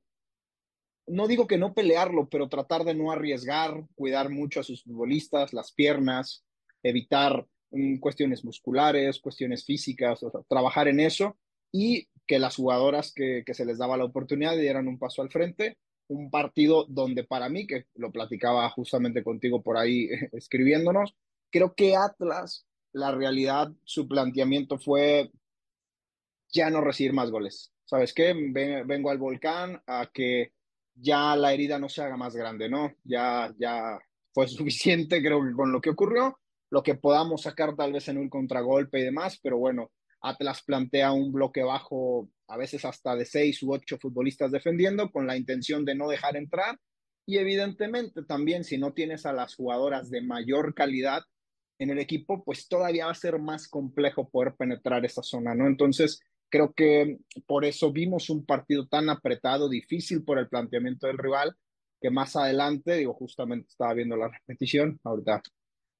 no digo que no pelearlo, pero tratar de no arriesgar, cuidar mucho a sus futbolistas, las piernas, evitar um, cuestiones musculares, cuestiones físicas, o sea, trabajar en eso y que las jugadoras que, que se les daba la oportunidad dieran un paso al frente. Un partido donde para mí, que lo platicaba justamente contigo por ahí escribiéndonos, creo que Atlas la realidad, su planteamiento fue ya no recibir más goles. ¿Sabes qué? Vengo al volcán a que ya la herida no se haga más grande, ¿no? Ya, ya fue suficiente, creo con lo que ocurrió, lo que podamos sacar tal vez en un contragolpe y demás, pero bueno, Atlas plantea un bloque bajo, a veces hasta de seis u ocho futbolistas defendiendo, con la intención de no dejar entrar. Y evidentemente también si no tienes a las jugadoras de mayor calidad, en el equipo, pues todavía va a ser más complejo poder penetrar esa zona, ¿no? Entonces, creo que por eso vimos un partido tan apretado, difícil por el planteamiento del rival, que más adelante, digo, justamente estaba viendo la repetición, ahorita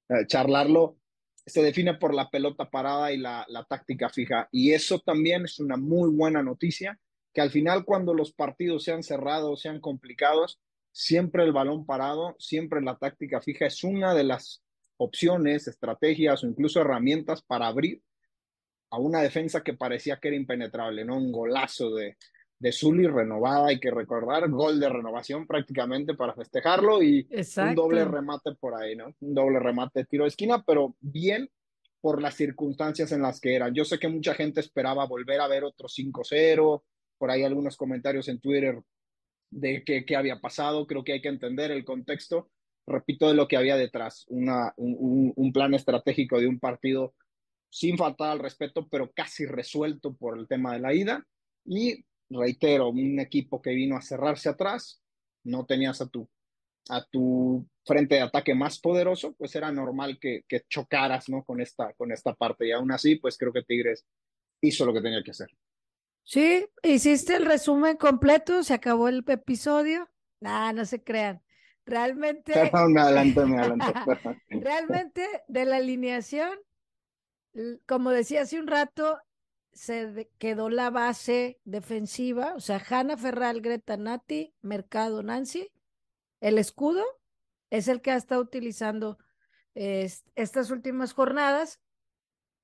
eh, charlarlo, se define por la pelota parada y la, la táctica fija. Y eso también es una muy buena noticia, que al final cuando los partidos sean cerrados, sean complicados, siempre el balón parado, siempre la táctica fija es una de las opciones, estrategias o incluso herramientas para abrir a una defensa que parecía que era impenetrable, ¿no? Un golazo de, de Zully renovada, hay que recordar, gol de renovación prácticamente para festejarlo y Exacto. un doble remate por ahí, ¿no? Un doble remate tiro de esquina, pero bien por las circunstancias en las que eran. Yo sé que mucha gente esperaba volver a ver otro 5-0, por ahí algunos comentarios en Twitter de qué, qué había pasado, creo que hay que entender el contexto, repito, de lo que había detrás, una, un, un, plan estratégico de un partido sin faltar al respeto, pero casi resuelto por el tema de la ida. Y reitero, un equipo que vino a cerrarse atrás, no tenías a tu, a tu frente de ataque más poderoso, pues era normal que, que chocaras ¿no? con, esta, con esta parte. Y aún así, pues creo que Tigres hizo lo que tenía que hacer. Sí, hiciste el resumen completo, se acabó el episodio. Nah, no se crean. Realmente. me adelanté, me adelanté. realmente de la alineación, como decía hace un rato, se quedó la base defensiva, o sea, Hanna Ferral, Greta Nati, Mercado Nancy. El escudo es el que ha estado utilizando estas últimas jornadas.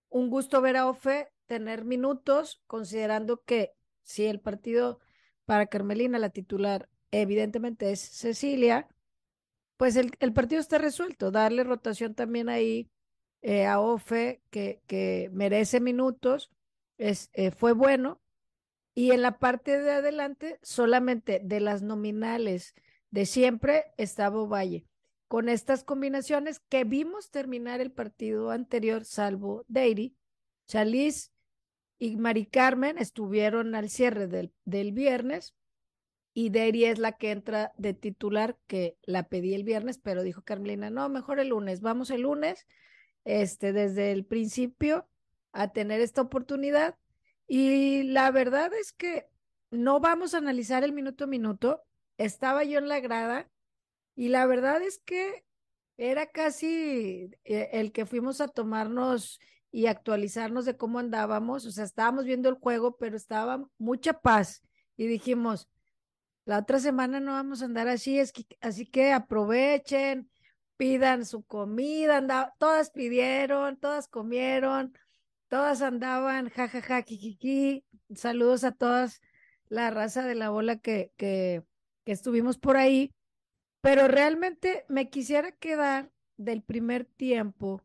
Un gusto ver a Ofe tener minutos, considerando que si el partido para Carmelina, la titular, evidentemente es Cecilia, pues el, el, partido está resuelto. Darle rotación también ahí eh, a Ofe, que, que merece minutos, es, eh, fue bueno. Y en la parte de adelante, solamente de las nominales de siempre estaba Valle. Con estas combinaciones que vimos terminar el partido anterior, salvo Deiry, Chaliz y Mari Carmen estuvieron al cierre del, del viernes y Deri es la que entra de titular, que la pedí el viernes, pero dijo Carmelina, no, mejor el lunes, vamos el lunes, este, desde el principio a tener esta oportunidad. Y la verdad es que no vamos a analizar el minuto a minuto. Estaba yo en la grada y la verdad es que era casi eh, el que fuimos a tomarnos y actualizarnos de cómo andábamos. O sea, estábamos viendo el juego, pero estaba mucha paz. Y dijimos, la otra semana no vamos a andar así, es así que aprovechen, pidan su comida, todas pidieron, todas comieron, todas andaban, jajaja, kikiki. Saludos a todas la raza de la bola que, que, que estuvimos por ahí. Pero realmente me quisiera quedar del primer tiempo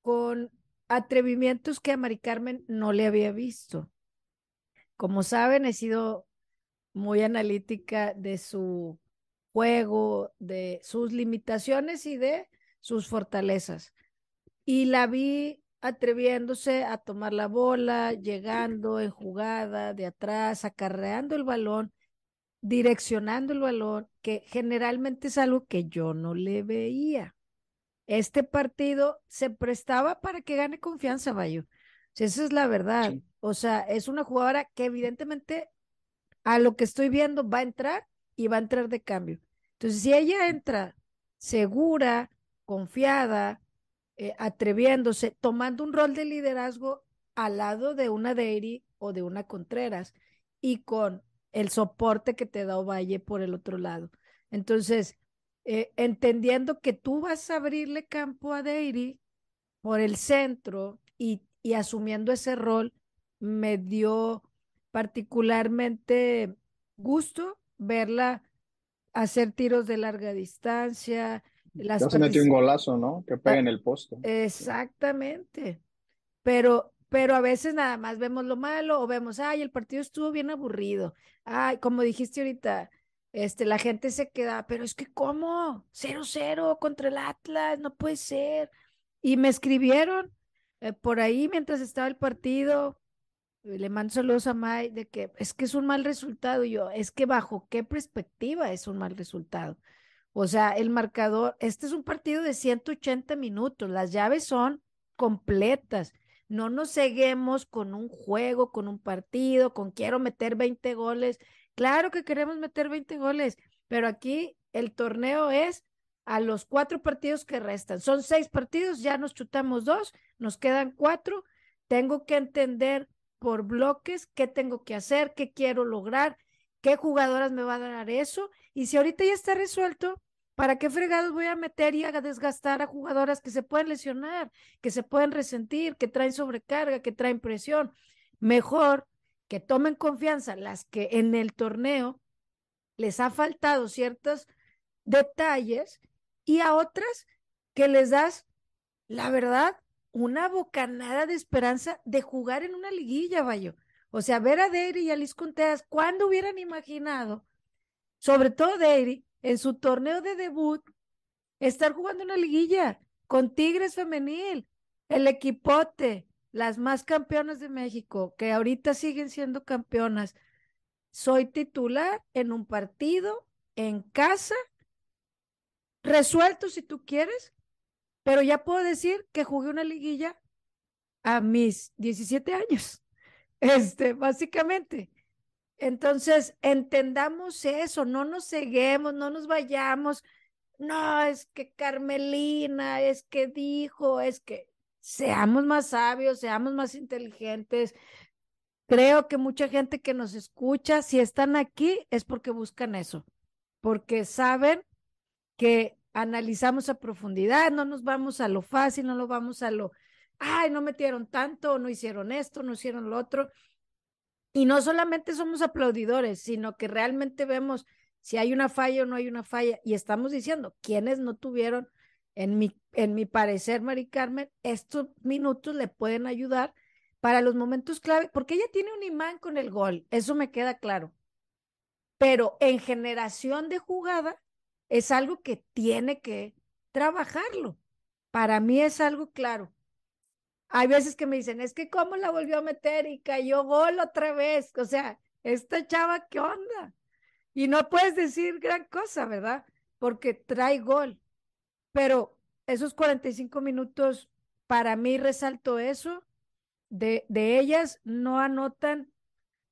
con atrevimientos que a Mari Carmen no le había visto. Como saben, he sido muy analítica de su juego, de sus limitaciones y de sus fortalezas. Y la vi atreviéndose a tomar la bola, llegando en jugada de atrás, acarreando el balón, direccionando el balón, que generalmente es algo que yo no le veía. Este partido se prestaba para que gane confianza, Bayo. esa es la verdad. O sea, es una jugadora que evidentemente a lo que estoy viendo va a entrar y va a entrar de cambio. Entonces, si ella entra segura, confiada, eh, atreviéndose, tomando un rol de liderazgo al lado de una Dairy o de una Contreras y con el soporte que te da Ovalle por el otro lado. Entonces, eh, entendiendo que tú vas a abrirle campo a Dairy por el centro y, y asumiendo ese rol, me dio particularmente gusto verla hacer tiros de larga distancia. Las ya se metió un golazo, ¿no? Que pega en el poste. Exactamente. Pero, pero a veces nada más vemos lo malo o vemos, ay, el partido estuvo bien aburrido. Ay, como dijiste ahorita, este, la gente se queda, pero es que ¿cómo? Cero, cero contra el Atlas, no puede ser. Y me escribieron eh, por ahí mientras estaba el partido, le mando saludos a May de que es que es un mal resultado. yo, es que bajo qué perspectiva es un mal resultado. O sea, el marcador, este es un partido de 180 minutos, las llaves son completas. No nos ceguemos con un juego, con un partido, con quiero meter 20 goles. Claro que queremos meter 20 goles, pero aquí el torneo es a los cuatro partidos que restan. Son seis partidos, ya nos chutamos dos, nos quedan cuatro. Tengo que entender por bloques, qué tengo que hacer, qué quiero lograr, qué jugadoras me va a dar eso. Y si ahorita ya está resuelto, ¿para qué fregados voy a meter y a desgastar a jugadoras que se pueden lesionar, que se pueden resentir, que traen sobrecarga, que traen presión? Mejor que tomen confianza las que en el torneo les ha faltado ciertos detalles y a otras que les das, la verdad, una bocanada de esperanza de jugar en una liguilla, Bayo. O sea, ver a Deiri y a Liz Conteas, ¿cuándo hubieran imaginado? Sobre todo Deiri, en su torneo de debut, estar jugando una liguilla con Tigres Femenil, el equipote, las más campeonas de México, que ahorita siguen siendo campeonas. Soy titular en un partido, en casa, resuelto si tú quieres, pero ya puedo decir que jugué una liguilla a mis 17 años, este, básicamente. Entonces, entendamos eso, no nos ceguemos, no nos vayamos. No, es que Carmelina, es que dijo, es que seamos más sabios, seamos más inteligentes. Creo que mucha gente que nos escucha, si están aquí, es porque buscan eso, porque saben que analizamos a profundidad, no nos vamos a lo fácil, no nos vamos a lo, ay, no metieron tanto, no hicieron esto, no hicieron lo otro. Y no solamente somos aplaudidores, sino que realmente vemos si hay una falla o no hay una falla y estamos diciendo quiénes no tuvieron, en mi, en mi parecer, Mari Carmen, estos minutos le pueden ayudar para los momentos clave, porque ella tiene un imán con el gol, eso me queda claro. Pero en generación de jugada, es algo que tiene que trabajarlo. Para mí es algo claro. hay veces que me dicen, es que cómo la volvió a meter y cayó gol otra vez. O sea, esta chava, ¿qué onda? Y no puedes decir gran cosa, ¿verdad? Porque trae gol. Pero esos 45 minutos, para mí resalto eso, de, de ellas no anotan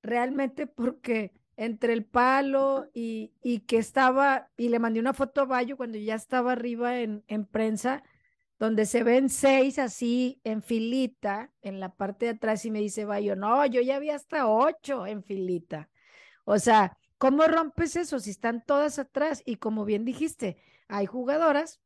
realmente porque entre el palo y, y, que estaba, y le mandé una foto a Bayo cuando ya estaba arriba en, en prensa, donde se ven seis así en filita en la parte de atrás y me dice Bayo, no, yo ya vi hasta ocho en filita. O sea, ¿cómo rompes eso si están todas atrás? Y como bien dijiste, hay jugadoras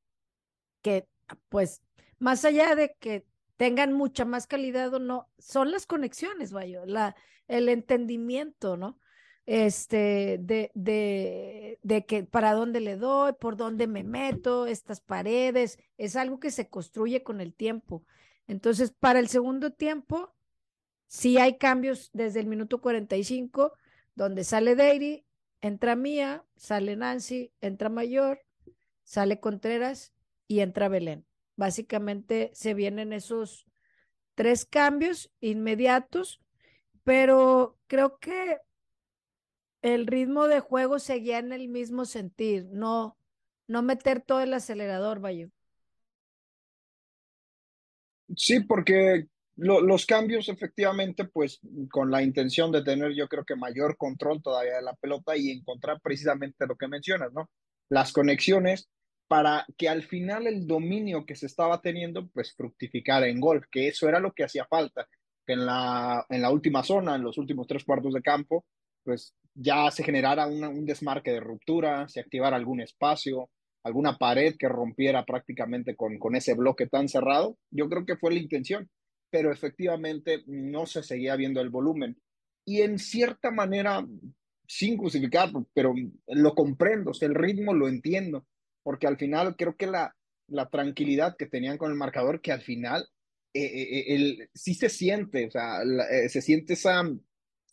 que, pues, más allá de que tengan mucha más calidad o no, son las conexiones, Bayo, la, el entendimiento, ¿no? Este, de, de, de que para dónde le doy, por dónde me meto, estas paredes, es algo que se construye con el tiempo. Entonces, para el segundo tiempo, sí hay cambios desde el minuto 45, donde sale Dairy, entra Mía, sale Nancy, entra Mayor, sale Contreras y entra Belén. Básicamente se vienen esos tres cambios inmediatos pero creo que el ritmo de juego seguía en el mismo sentir, no, no meter todo el acelerador, Bayo. Sí, porque lo, los cambios efectivamente, pues con la intención de tener yo creo que mayor control todavía de la pelota y encontrar precisamente lo que mencionas, ¿no? Las conexiones para que al final el dominio que se estaba teniendo, pues fructificara en gol, que eso era lo que hacía falta que en la, en la última zona, en los últimos tres cuartos de campo, pues ya se generara un desmarque de ruptura, se activara algún espacio, alguna pared que rompiera prácticamente con, con ese bloque tan cerrado. Yo creo que fue la intención, pero efectivamente no se seguía viendo el volumen. Y en cierta manera, sin justificar, pero lo comprendo, el ritmo lo entiendo, porque al final creo que la, la tranquilidad que tenían con el marcador, que al final eh, eh, el, sí se siente, o sea, eh, se siente esa,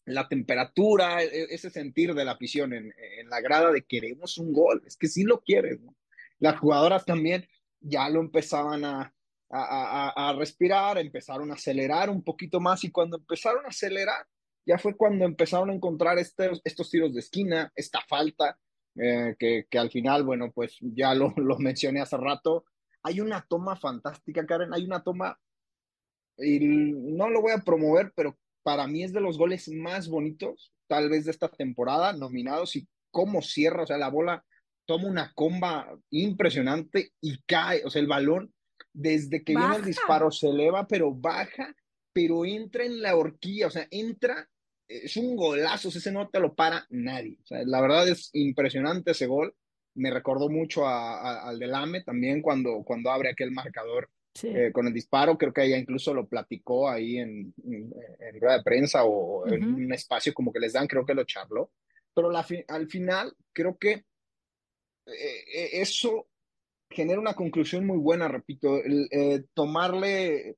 la temperatura, e, ese sentir de la afición en, en, la grada de queremos un gol, es que sí lo quieren. ¿no? Las jugadoras también ya lo empezaban a, a, a, respirar, empezaron a acelerar un poquito más y cuando empezaron a acelerar, ya fue cuando empezaron a encontrar estos, estos tiros de esquina, esta falta, eh, que, que, al final, bueno, pues ya lo, lo mencioné hace rato. Hay una toma fantástica, Karen, hay una toma y no lo voy a promover, pero para mí es de los goles más bonitos, tal vez de esta temporada, nominados y cómo cierra, o sea, la bola toma una comba impresionante y cae, o sea, el balón desde que viene el disparo se eleva, pero baja, pero entra en la horquilla, o sea, entra, es un golazo, ese no te lo para nadie, o sea, la verdad es impresionante ese gol, me recordó mucho a, a, al del AME también cuando, cuando abre aquel marcador Sí. Eh, con el disparo, creo que ella incluso lo platicó ahí en, en, en rueda de prensa o uh -huh. en un espacio como que les dan, creo que lo charló. Pero la fi al final, creo que eh, eso genera una conclusión muy buena, repito, el, eh, tomarle,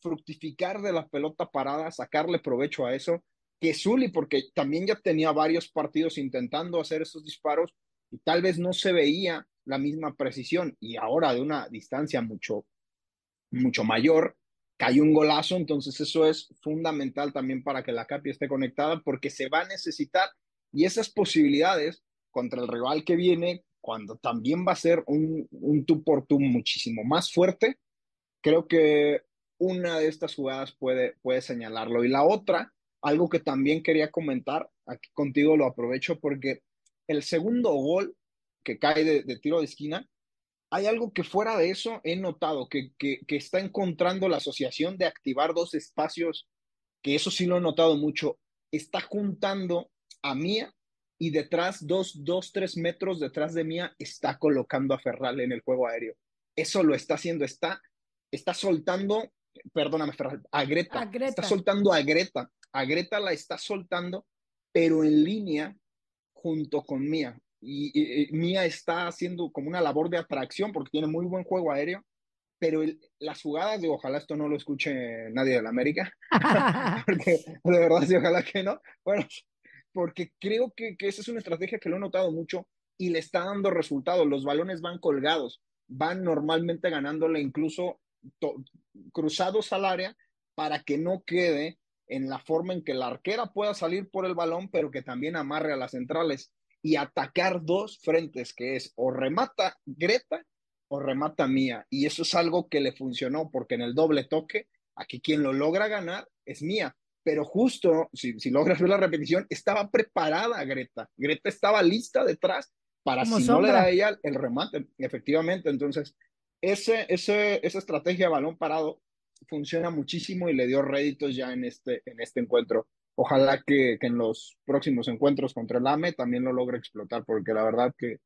fructificar de la pelota parada, sacarle provecho a eso, que Zully, porque también ya tenía varios partidos intentando hacer esos disparos y tal vez no se veía la misma precisión y ahora de una distancia mucho mucho mayor, cayó un golazo, entonces eso es fundamental también para que la CAPI esté conectada porque se va a necesitar y esas posibilidades contra el rival que viene, cuando también va a ser un, un tú por tú muchísimo más fuerte, creo que una de estas jugadas puede, puede señalarlo. Y la otra, algo que también quería comentar, aquí contigo lo aprovecho porque el segundo gol que cae de, de tiro de esquina, hay algo que fuera de eso he notado, que, que, que, está encontrando la asociación de activar dos espacios, que eso sí lo he notado mucho, está juntando a Mía y detrás, dos, dos, tres metros detrás de Mía, está colocando a Ferral en el juego aéreo. Eso lo está haciendo, está, está soltando, perdóname, Ferral, a Greta, a Greta, está soltando a Greta, a Greta la está soltando, pero en línea junto con Mía y, y, Mía está haciendo como una labor de atracción porque tiene muy buen juego aéreo, pero el, las jugadas de ojalá esto no lo escuche nadie de la América, porque de verdad sí, ojalá que no, bueno, porque creo que, que esa es una estrategia que lo he notado mucho y le está dando resultados, los balones van colgados, van normalmente ganándole incluso cruzados al área para que no quede en la forma en que la arquera pueda salir por el balón, pero que también amarre a las centrales y atacar dos frentes, que es o remata Greta o remata Mía. Y eso es algo que le funcionó, porque en el doble toque, aquí quien lo logra ganar es Mía. Pero justo, si, si logras ver la repetición, estaba preparada Greta. Greta estaba lista detrás para si no le da a ella el remate, efectivamente. Entonces, ese, ese, esa estrategia de balón parado funciona muchísimo y le dio réditos ya en este, en este encuentro. Ojalá que, que en los próximos encuentros contra el AME también lo logre explotar, porque la verdad que,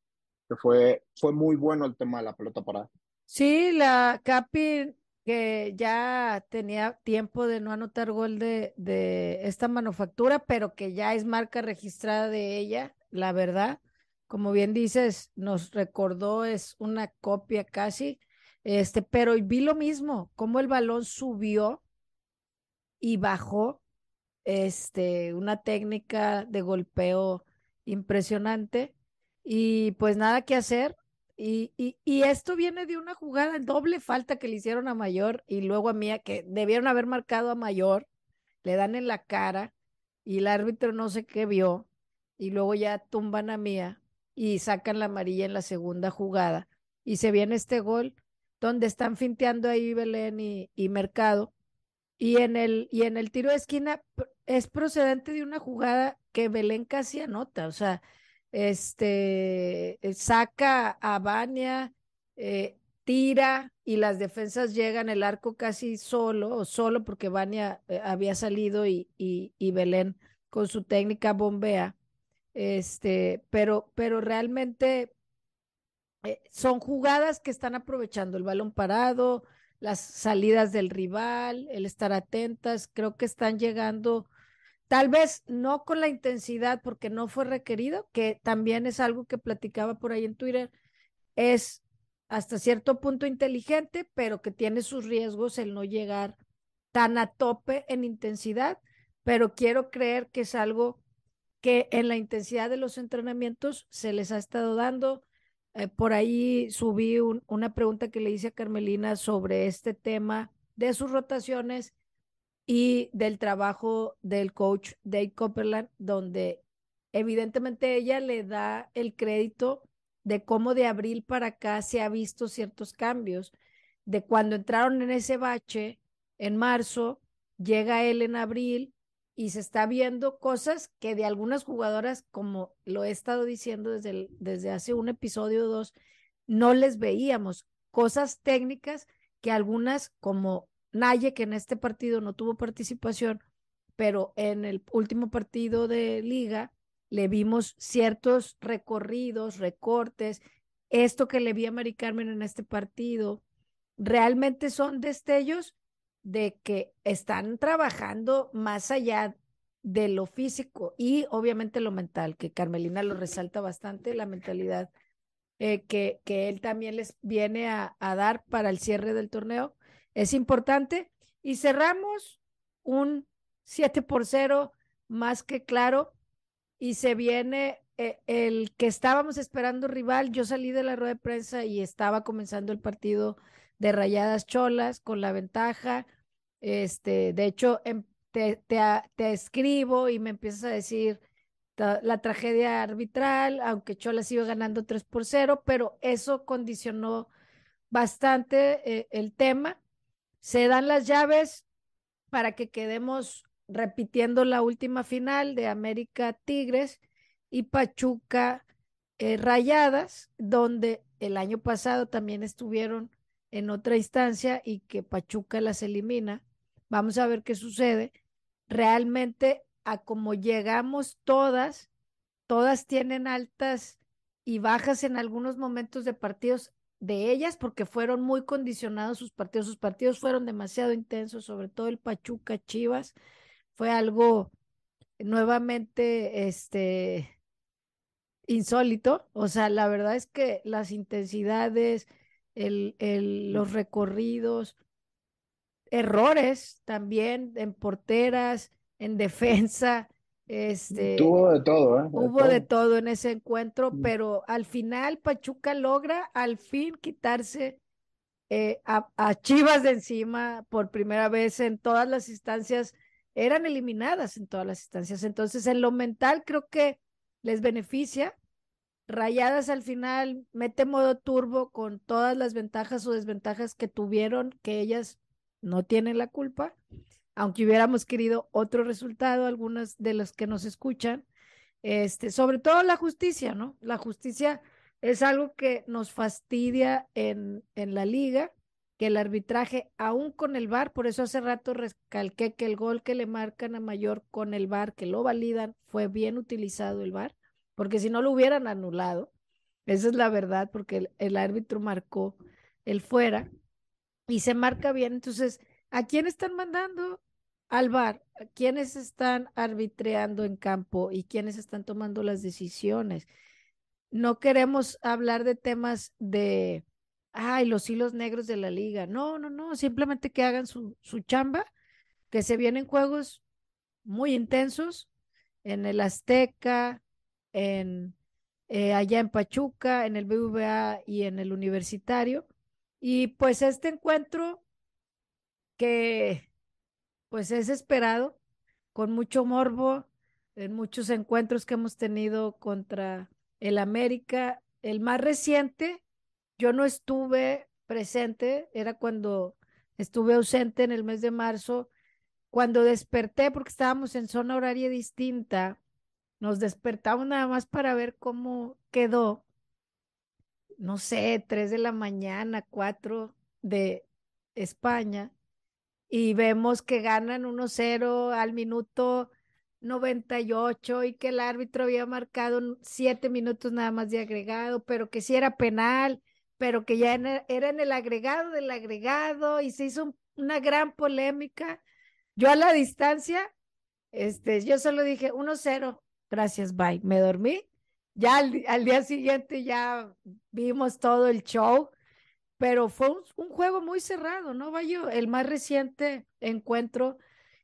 que fue, fue muy bueno el tema de la pelota parada. Sí, la Capi que ya tenía tiempo de no anotar gol de, de esta manufactura, pero que ya es marca registrada de ella, la verdad. Como bien dices, nos recordó, es una copia casi este, pero vi lo mismo, cómo el balón subió y bajó, este, una técnica de golpeo impresionante y pues nada que hacer. Y, y, y, esto viene de una jugada en doble falta que le hicieron a Mayor y luego a Mía, que debieron haber marcado a Mayor, le dan en la cara y el árbitro no sé qué vio y luego ya tumban a Mía y sacan la amarilla en la segunda jugada y se viene este gol donde están finteando ahí Belén y, y, Mercado. Y en, el, y en el tiro de esquina es procedente de una jugada que Belén casi anota, o sea, este, eh, saca a Bania, eh, tira y las defensas llegan el arco casi solo, o solo porque Bania eh, había salido y, y, y, Belén con su técnica bombea. Este, pero, pero realmente son jugadas que están aprovechando el balón parado, las salidas del rival, el estar atentas, creo que están llegando, tal vez no con la intensidad porque no fue requerido, que también es algo que platicaba por ahí en Twitter, es hasta cierto punto inteligente, pero que tiene sus riesgos el no llegar tan a tope en intensidad, pero quiero creer que es algo que en la intensidad de los entrenamientos se les ha estado dando eh, por ahí subí una pregunta que le hice a Carmelina sobre este tema de sus rotaciones y del trabajo del coach Dave Copperland, donde evidentemente ella le da el crédito de cómo de abril para acá se ha visto ciertos cambios, de cuando entraron en ese bache en marzo, llega él en abril y se está viendo cosas que de algunas jugadoras, como lo he estado diciendo desde, desde hace un episodio o dos, no les veíamos. Cosas técnicas que algunas, como Naye, que en este partido no tuvo participación, pero en el último partido de liga le vimos ciertos recorridos, recortes, esto que le vi a Mari Carmen en este partido, realmente son destellos de que están trabajando más allá de lo físico y obviamente lo mental, que Carmelina lo resalta bastante, la mentalidad eh, que, que él también les viene a, a, dar para el cierre del torneo. Es importante. Y cerramos un 7 por 0 más que claro. Y se viene eh, el que estábamos esperando rival. Yo salí de la rueda de prensa y estaba comenzando el partido de Rayadas Cholas con la ventaja. Este, de hecho, em, te, te, escribo y me empiezas a decir la tragedia arbitral, aunque Cholas iba ganando 3 por 0, pero eso condicionó bastante eh, el tema. Se dan las llaves para que quedemos repitiendo la última final de América Tigres y Pachuca eh, Rayadas, donde el año pasado también estuvieron en otra instancia y que Pachuca las elimina. Vamos a ver qué sucede. Realmente, a como llegamos todas, todas tienen altas y bajas en algunos momentos de partidos de ellas porque fueron muy condicionados sus partidos. Sus partidos fueron demasiado intensos, sobre todo el Pachuca Chivas. Fue algo nuevamente este insólito. O sea, la verdad es que las intensidades, el, el, los recorridos, errores también en porteras, en defensa. Este, Tuvo de todo, ¿eh? hubo de todo en ese encuentro, pero al final Pachuca logra al fin quitarse eh, a, Chivas de encima por primera vez en todas las instancias, eran eliminadas en todas las instancias. Entonces, en lo mental creo que les beneficia. Rayadas al final mete modo turbo con todas las ventajas o desventajas que tuvieron, que ellas no tienen la culpa, aunque hubiéramos querido otro resultado, algunas de las que nos escuchan, este, sobre todo la justicia, ¿no? La justicia es algo que nos fastidia en, en la liga, que el arbitraje, aún con el VAR, por eso hace rato recalqué que el gol que le marcan a Mayor con el VAR, que lo validan, fue bien utilizado el VAR, porque si no lo hubieran anulado, esa es la verdad, porque el, árbitro marcó el fuera y se marca bien. Entonces, ¿a quién están mandando? Al VAR. ¿A quiénes están arbitreando en campo y quiénes están tomando las decisiones? no queremos hablar de temas de, ay, los hilos negros de la liga. No, no, no, simplemente que hagan su, su chamba, que se vienen juegos muy intensos en el Azteca, en eh, allá en Pachuca, en el BVA y en el Universitario. Y pues este encuentro que pues es esperado, con mucho morbo, en muchos encuentros que hemos tenido contra el América, el más reciente, yo no estuve presente, era cuando estuve ausente en el mes de marzo, cuando desperté, porque estábamos en zona horaria distinta, nos despertamos nada más para ver cómo quedó, no sé, tres de la mañana, cuatro de España, y vemos que ganan 1-0 al minuto 98 y que el árbitro había marcado siete minutos nada más de agregado, pero que sí era penal, pero que ya era en el agregado del agregado y se hizo una gran polémica. Yo a la distancia, este, yo solo dije 1-0, gracias, bye. Me dormí. Ya al, día siguiente ya vimos todo el show, pero fue un, juego muy cerrado, ¿no? Vaya, el más reciente encuentro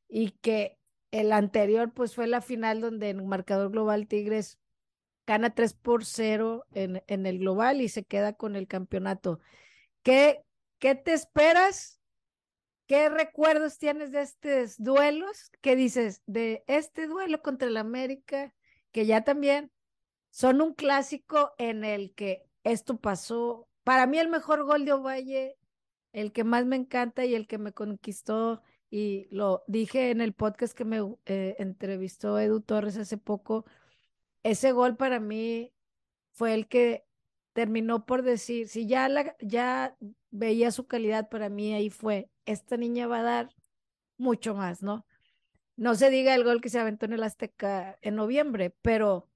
y que el anterior, pues fue la final donde en marcador global Tigres gana 3 por 0 en, en el global y se queda con el campeonato. ¿Qué, ¿Qué te esperas? ¿Qué recuerdos tienes de estos duelos? ¿Qué dices de este duelo contra el América? Que ya también son un clásico en el que esto pasó. Para mí el mejor gol de Ovalle, el que más me encanta y el que me conquistó y lo dije en el podcast que me eh, entrevistó Edu Torres hace poco, ese gol para mí fue el que terminó por decir, si ya, la, ya veía su calidad para mí, ahí fue, esta niña va a dar mucho más, ¿no? No se diga el gol que se aventó en el Azteca en noviembre, pero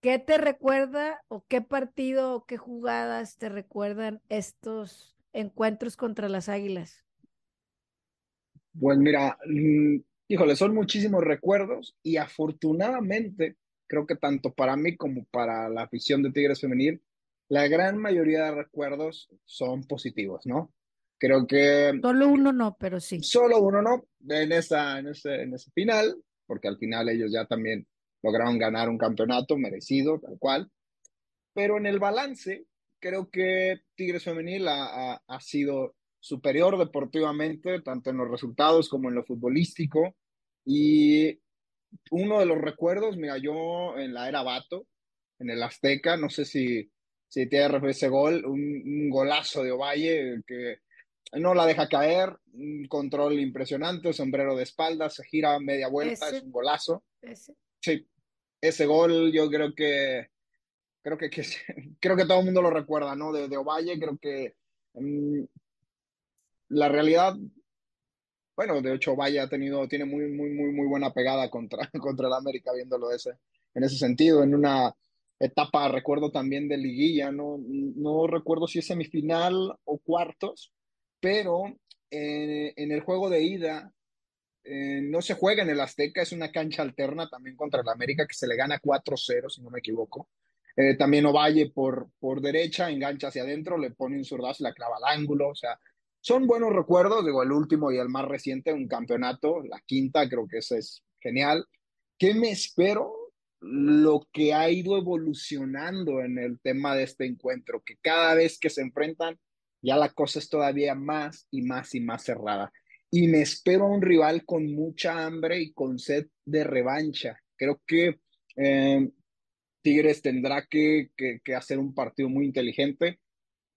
¿qué te recuerda o qué partido o qué jugadas te recuerdan estos encuentros contra las Águilas? Pues mira, mm, híjole, son muchísimos recuerdos y afortunadamente creo que tanto para mí como para la afición de Tigres Femenil, la gran mayoría de recuerdos son positivos, ¿no? Creo que... Solo uno no, pero sí. Solo uno no, en, esa, en, ese, en ese final, porque al final ellos ya también lograron ganar un campeonato merecido, tal cual. Pero en el balance, creo que Tigres Femenil ha, ha sido superior deportivamente, tanto en los resultados como en lo futbolístico. Y uno de los recuerdos, mira, yo en la era Bato, en el Azteca, no sé si, si te ese gol, un, golazo de Ovalle que no la deja caer, un control impresionante, sombrero de espalda, se gira media vuelta, es un golazo. Sí, ese gol yo creo que creo que, creo que todo el mundo lo recuerda, ¿no? De, de Ovalle, creo que mm, la realidad, bueno, de hecho, Valle ha tenido, tiene muy, muy, muy, muy buena pegada contra, contra el América, viéndolo ese, en ese sentido, en una etapa, recuerdo también de liguilla, no, no recuerdo si es semifinal o cuartos, pero eh, en el juego de ida eh, no se juega en el Azteca, es una cancha alterna también contra el América que se le gana 4-0, si no me equivoco. Eh, también Ovalle por, por derecha, engancha hacia adentro, le pone un zurdazo y la clava al ángulo, o sea, son buenos recuerdos, digo, el último y el más reciente, un campeonato, la quinta, creo que ese es genial. ¿Qué me espero? Lo que ha ido evolucionando en el tema de este encuentro, que cada vez que se enfrentan ya la cosa es todavía más y más y más cerrada. Y me espero a un rival con mucha hambre y con sed de revancha. Creo que eh, Tigres tendrá que, que, hacer un partido muy inteligente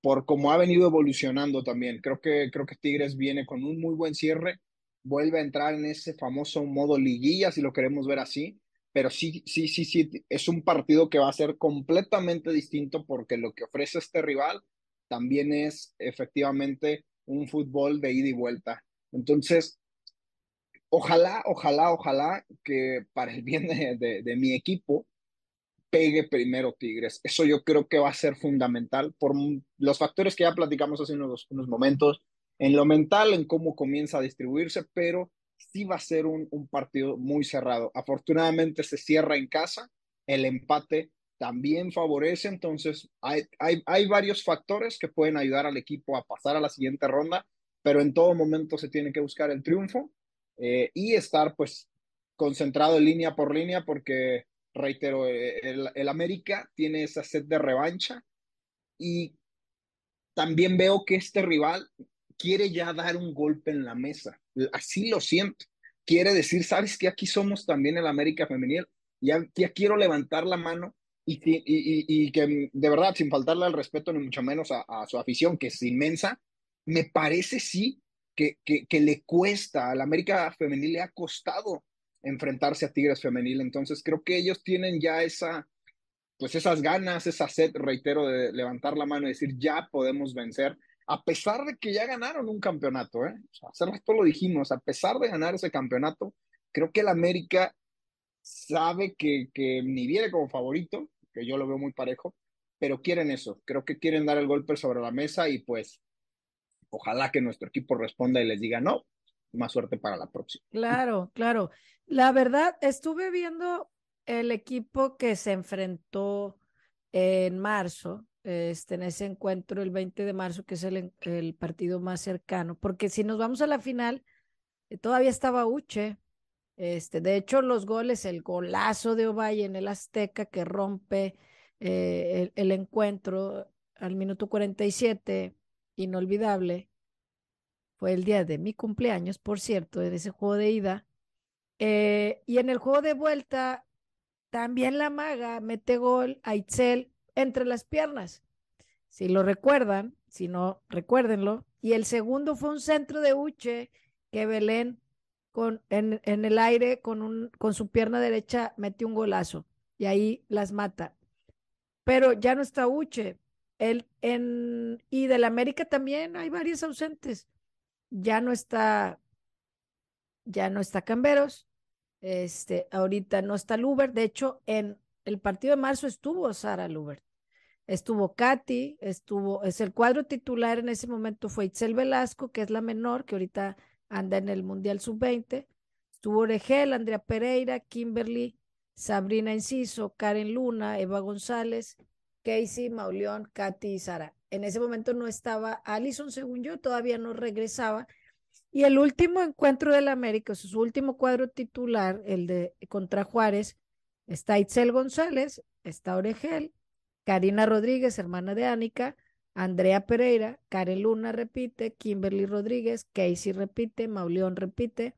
por cómo ha venido evolucionando también. Creo que, creo que Tigres viene con un muy buen cierre, vuelve a entrar en ese famoso modo liguilla, si lo queremos ver así, pero sí, sí, sí, sí, es un partido que va a ser completamente distinto porque lo que ofrece este rival también es efectivamente un fútbol de ida y vuelta. Entonces, ojalá, ojalá, ojalá que para el bien de, mi equipo, pegue primero Tigres. Eso yo creo que va a ser fundamental por los factores que ya platicamos hace unos, unos momentos, en lo mental, en cómo comienza a distribuirse, pero sí va a ser un partido muy cerrado. Afortunadamente se cierra en casa, el empate también favorece, entonces hay, hay, hay varios factores que pueden ayudar al equipo a pasar a la siguiente ronda, pero en todo momento se tiene que buscar el triunfo eh, y estar pues concentrado en línea por línea porque reitero, eh, el, América tiene esa sed de revancha y también veo que este rival quiere ya dar un golpe en la mesa. Así lo siento. Quiere decir, sabes que aquí somos también el América femenil. Ya, ya quiero levantar la mano y, y, que de verdad, sin faltarle al respeto ni mucho menos a, su afición, que es inmensa, me parece sí que, que, le cuesta, al América femenil le ha costado enfrentarse a Tigres femenil. Entonces creo que ellos tienen ya esa, pues esas ganas, esa sed, reitero, de levantar la mano y decir, ya podemos vencer, a pesar de que ya ganaron un campeonato, ¿eh? Lo dijimos, a pesar de ganar ese campeonato, creo que el América sabe que, que ni viene como favorito, que yo lo veo muy parejo, pero quieren eso, creo que quieren dar el golpe sobre la mesa y pues ojalá que nuestro equipo responda y les diga, no, más suerte para la próxima. Claro, claro. La verdad, estuve viendo el equipo que se enfrentó en marzo, este, en ese encuentro el 20 de marzo, que es el, el partido más cercano, porque si nos vamos a la final, eh, todavía estaba Uche. Este, de hecho, los goles, el golazo de Ovalle en el Azteca que rompe eh, el, encuentro al minuto 47, inolvidable, fue el día de mi cumpleaños, por cierto, en ese juego de ida. Eh, y en el juego de vuelta, también la maga mete gol a Itzel entre las piernas. Si lo recuerdan, si no, recuérdenlo. Y el segundo fue un centro de Uche que Belén con, en, el aire con, un, con su pierna derecha metió un golazo y ahí las mata. Pero ya no está Uche. El, en, y del América también hay varios ausentes ya no está, ya no está Camberos, este, ahorita no está Luber, de hecho, en el partido de marzo estuvo Sara Luber, estuvo Katy, estuvo, es el cuadro titular en ese momento fue Itzel Velasco, que es la menor, que ahorita anda en el Mundial Sub-20, estuvo Oregel, Andrea Pereira, Kimberly, Sabrina Enciso, Karen Luna, Eva González, Casey, Mauleón, Katy y Sara en ese momento no estaba Allison, según yo, todavía no regresaba. Y el último encuentro del América, su último cuadro titular, el de contra Juárez, está Itzel González, está Oregel, Karina Rodríguez, hermana de Ánica, Andrea Pereira, Karen Luna repite, Kimberly Rodríguez, Casey repite, Mauleón repite,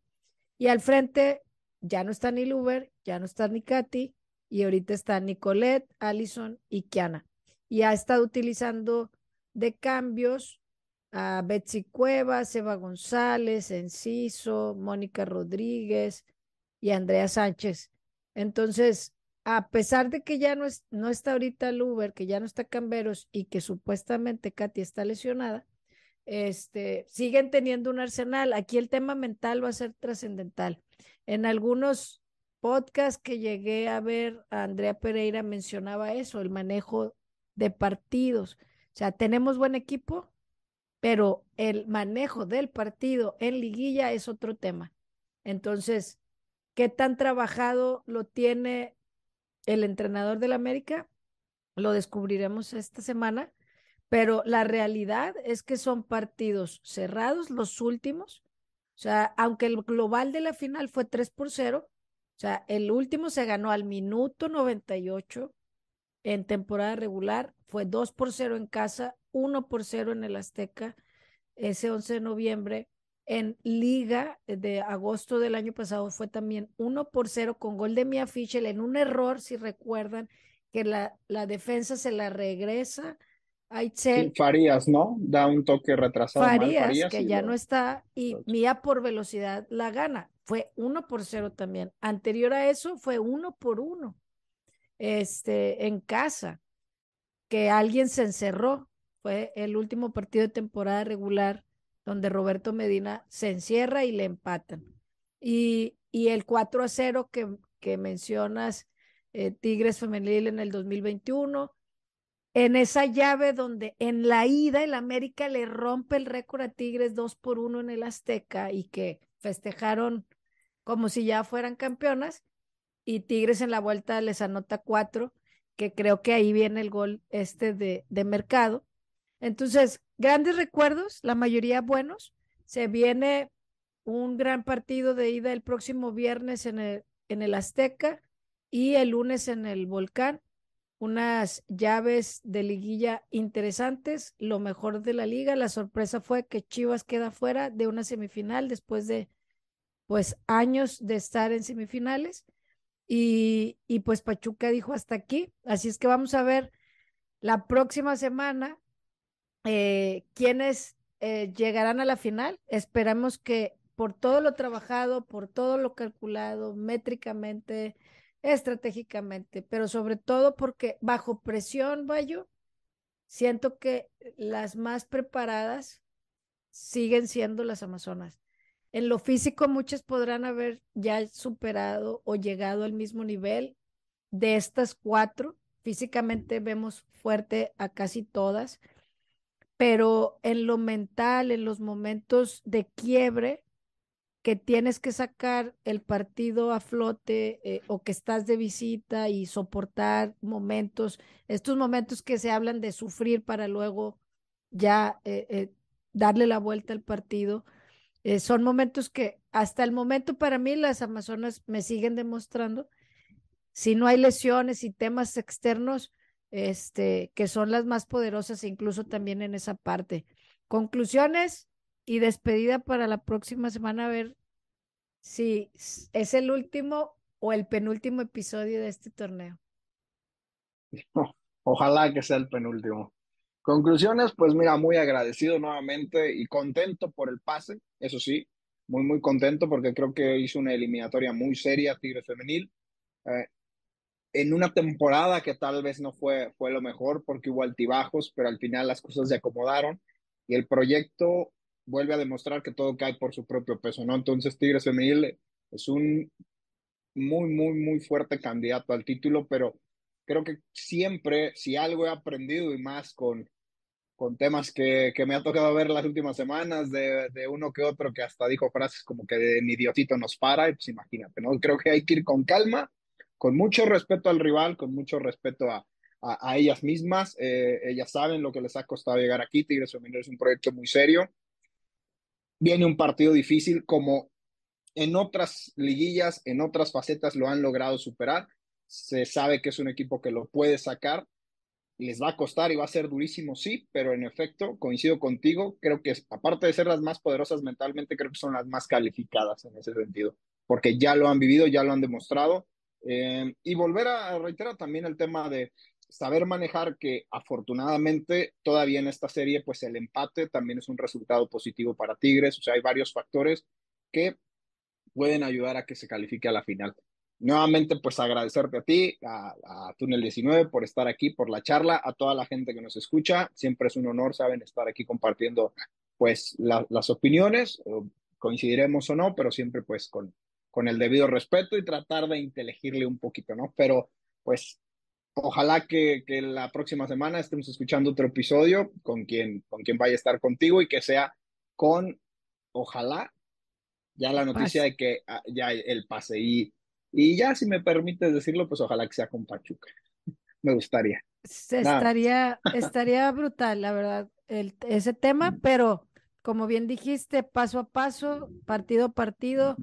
y al frente ya no está ni Luber, ya no está ni Katy, y ahorita está Nicolette, Allison y Kiana. Y ha estado utilizando de cambios a Betsy Cuevas, Eva González, Enciso, Mónica Rodríguez y Andrea Sánchez. Entonces, a pesar de que ya no, es, no está ahorita Luber, que ya no está Camberos y que supuestamente Katy está lesionada, este, siguen teniendo un arsenal. Aquí el tema mental va a ser trascendental. En algunos podcasts que llegué a ver, Andrea Pereira mencionaba eso, el manejo de partidos. O sea, tenemos buen equipo, pero el manejo del partido en liguilla es otro tema. Entonces, ¿qué tan trabajado lo tiene el entrenador del América? Lo descubriremos esta semana, pero la realidad es que son partidos cerrados los últimos. O sea, aunque el global de la final fue 3 por 0, o sea, el último se ganó al minuto 98 en temporada regular, fue 2 por 0 en casa 1 por 0 en el Azteca ese 11 de noviembre. En Liga de agosto del año pasado fue también 1 por 0 con gol de Mia Fischel en un error, si recuerdan, que la, la defensa se la regresa a Itzel. Farías, ¿no? Da un toque retrasado. Farías, que ya no está, y Mía por velocidad la gana. Fue 1 por 0 también. Anterior a eso fue 1 por 1 este, en casa, que alguien se encerró. Fue el último partido de temporada regular donde Roberto Medina se encierra y le empatan. Y, y el 4 a 0 que, que mencionas, eh, Tigres Femenil en el 2021, en esa llave donde en la ida el América le rompe el récord a Tigres 2 por 1 en el Azteca y que festejaron como si ya fueran campeonas y Tigres en la vuelta les anota cuatro, que creo que ahí viene el gol este de, de mercado. Entonces, grandes recuerdos, la mayoría buenos. Se viene un gran partido de ida el próximo viernes en el, en el Azteca y el lunes en el Volcán. Unas llaves de liguilla interesantes, lo mejor de la liga. La sorpresa fue que Chivas queda fuera de una semifinal después de pues años de estar en semifinales. Y, y pues Pachuca dijo hasta aquí. Así es que vamos a ver la próxima semana eh, quiénes eh, llegarán a la final. Esperamos que por todo lo trabajado, por todo lo calculado, métricamente, estratégicamente, pero sobre todo porque bajo presión, Bayo, siento que las más preparadas siguen siendo las Amazonas. En lo físico, muchas podrán haber ya superado o llegado al mismo nivel de estas cuatro. Físicamente vemos fuerte a casi todas, pero en lo mental, en los momentos de quiebre, que tienes que sacar el partido a flote eh, o que estás de visita y soportar momentos, estos momentos que se hablan de sufrir para luego ya eh, eh, darle la vuelta al partido son momentos que hasta el momento para mí las Amazonas me siguen demostrando, si no hay lesiones y temas externos, este, que son las más poderosas, incluso también en esa parte. Conclusiones y despedida para la próxima semana, a ver si es el último o el penúltimo episodio de este torneo. Ojalá que sea el penúltimo. Conclusiones, pues mira, muy agradecido nuevamente y contento por el pase, eso sí, muy, muy contento porque creo que hizo una eliminatoria muy seria Tigres Femenil. Eh, en una temporada que tal vez no fue, fue lo mejor porque hubo altibajos, pero al final las cosas se acomodaron y el proyecto vuelve a demostrar que todo cae por su propio peso, ¿no? Entonces Tigres Femenil es un muy, muy, muy fuerte candidato al título, pero creo que siempre, si algo he aprendido y más con, con temas que, que, me ha tocado ver las últimas semanas, de, de, uno que otro que hasta dijo frases como que de mi idiotito nos para, pues imagínate, ¿no? Creo que hay que ir con calma, con mucho respeto al rival, con mucho respeto a, a, a ellas mismas. Eh, ellas saben lo que les ha costado llegar aquí. Tigres Femenil es un proyecto muy serio. Viene un partido difícil, como en otras liguillas, en otras facetas lo han logrado superar. Se sabe que es un equipo que lo puede sacar les va a costar y va a ser durísimo, sí, pero en efecto, coincido contigo, creo que aparte de ser las más poderosas mentalmente, creo que son las más calificadas en ese sentido, porque ya lo han vivido, ya lo han demostrado. Eh, y volver a reiterar también el tema de saber manejar que afortunadamente todavía en esta serie, pues el empate también es un resultado positivo para Tigres, o sea, hay varios factores que pueden ayudar a que se califique a la final nuevamente, pues agradecerte a ti, a, a, Túnel 19 por estar aquí, por la charla, a toda la gente que nos escucha. Siempre es un honor, saben, estar aquí compartiendo pues la, las opiniones, coincidiremos o no, pero siempre pues con, con el debido respeto y tratar de inteligirle un poquito, ¿no? Pero pues ojalá que, que la próxima semana estemos escuchando otro episodio con quien, con quien vaya a estar contigo y que sea con, ojalá, ya la noticia de que ah, ya el pase y y ya, si me permites decirlo, pues ojalá que sea con Pachuca. me gustaría. estaría, estaría brutal, la verdad, el, ese tema, pero como bien dijiste, paso a paso, partido a partido,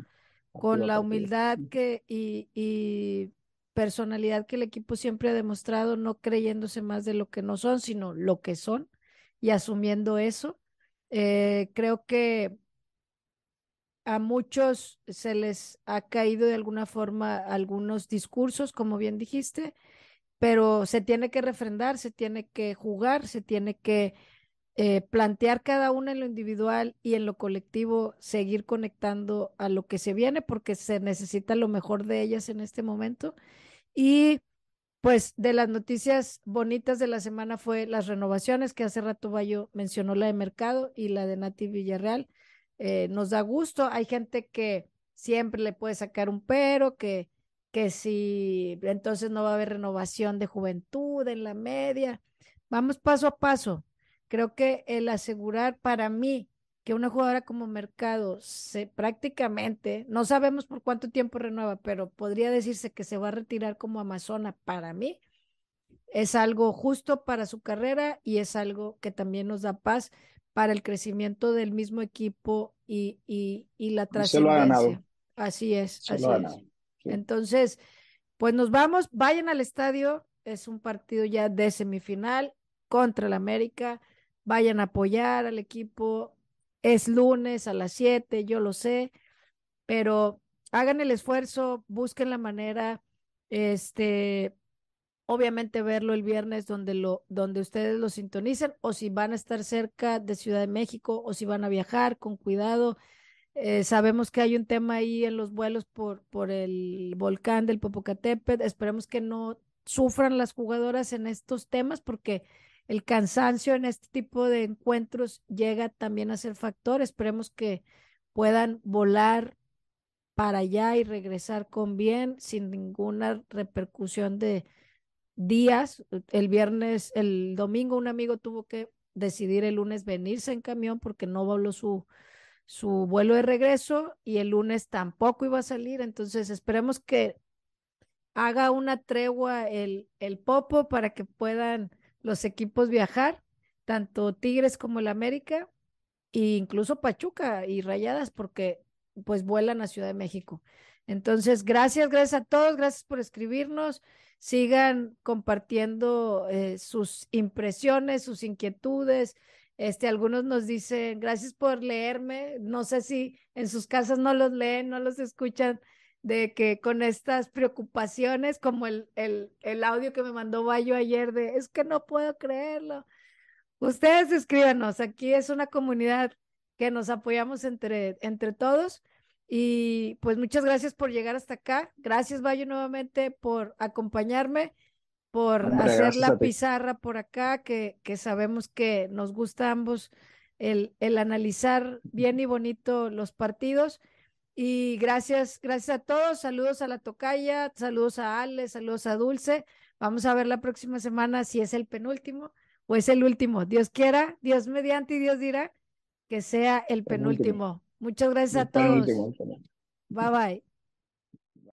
con la humildad que y, y personalidad que el equipo siempre ha demostrado, no creyéndose más de lo que no son, sino lo que son. y asumiendo eso. Eh, creo que a muchos se les ha caído de alguna forma algunos discursos, como bien dijiste, pero se tiene que refrendar, se tiene que jugar, se tiene que eh, plantear cada una en lo individual y en lo colectivo, seguir conectando a lo que se viene, porque se necesita lo mejor de ellas en este momento. Y pues de las noticias bonitas de la semana fue las renovaciones, que hace rato Bayo mencionó la de Mercado y la de Nati Villarreal. Eh, nos da gusto, hay gente que siempre le puede sacar un pero, que, que si entonces no va a haber renovación de juventud en la media. Vamos paso a paso. Creo que el asegurar para mí que una jugadora como Mercado se prácticamente, no sabemos por cuánto tiempo renueva, pero podría decirse que se va a retirar como Amazona para mí, es algo justo para su carrera y es algo que también nos da paz para el crecimiento del mismo equipo y, y, y la trascendencia. Así es, así es. Entonces, pues nos vamos, vayan al estadio, es un partido ya de semifinal contra el América vayan a apoyar al equipo. Es lunes a las 7, yo lo sé, pero hagan el esfuerzo, busquen la manera, este, obviamente verlo el viernes donde lo, donde ustedes lo sintonicen, o si van a estar cerca de Ciudad de México, o si van a viajar, con cuidado. Eh, sabemos que hay un tema ahí en los vuelos por, por el volcán del Popocatépetl. Esperemos que no sufran las jugadoras en estos temas porque el cansancio en este tipo de encuentros llega también a ser factor. Esperemos que puedan volar para allá y regresar con bien, sin ninguna repercusión de días. El viernes, el domingo, un amigo tuvo que decidir el lunes venirse en camión porque no voló su, su vuelo de regreso y el lunes tampoco iba a salir. Entonces, esperemos que haga una tregua el, el Popo para que puedan los equipos viajar, tanto Tigres como el América, e incluso Pachuca y Rayadas, porque pues vuelan a Ciudad de México. Entonces, gracias, gracias a todos, gracias por escribirnos. Sigan compartiendo eh, sus impresiones, sus inquietudes. Este, algunos nos dicen, gracias por leerme. No sé si en sus casas no los leen, no los escuchan, de que con estas preocupaciones, como el, el, el audio que me mandó Bayo ayer de, es que no puedo creerlo. Ustedes escríbanos, aquí es una comunidad que nos apoyamos entre, entre todos. Y pues muchas gracias por llegar hasta acá. Gracias, Bayo, nuevamente por acompañarme, por hacer la pizarra por acá, que, que sabemos que nos gusta a ambos el, el analizar bien y bonito los partidos. Y gracias, gracias a todos. Saludos a la tocaya, saludos a Ale, saludos a Dulce. Vamos a ver la próxima semana si es el penúltimo o es el último. Dios quiera, Dios mediante y Dios dirá que sea el penúltimo. Muchas gracias a todos. Bye bye.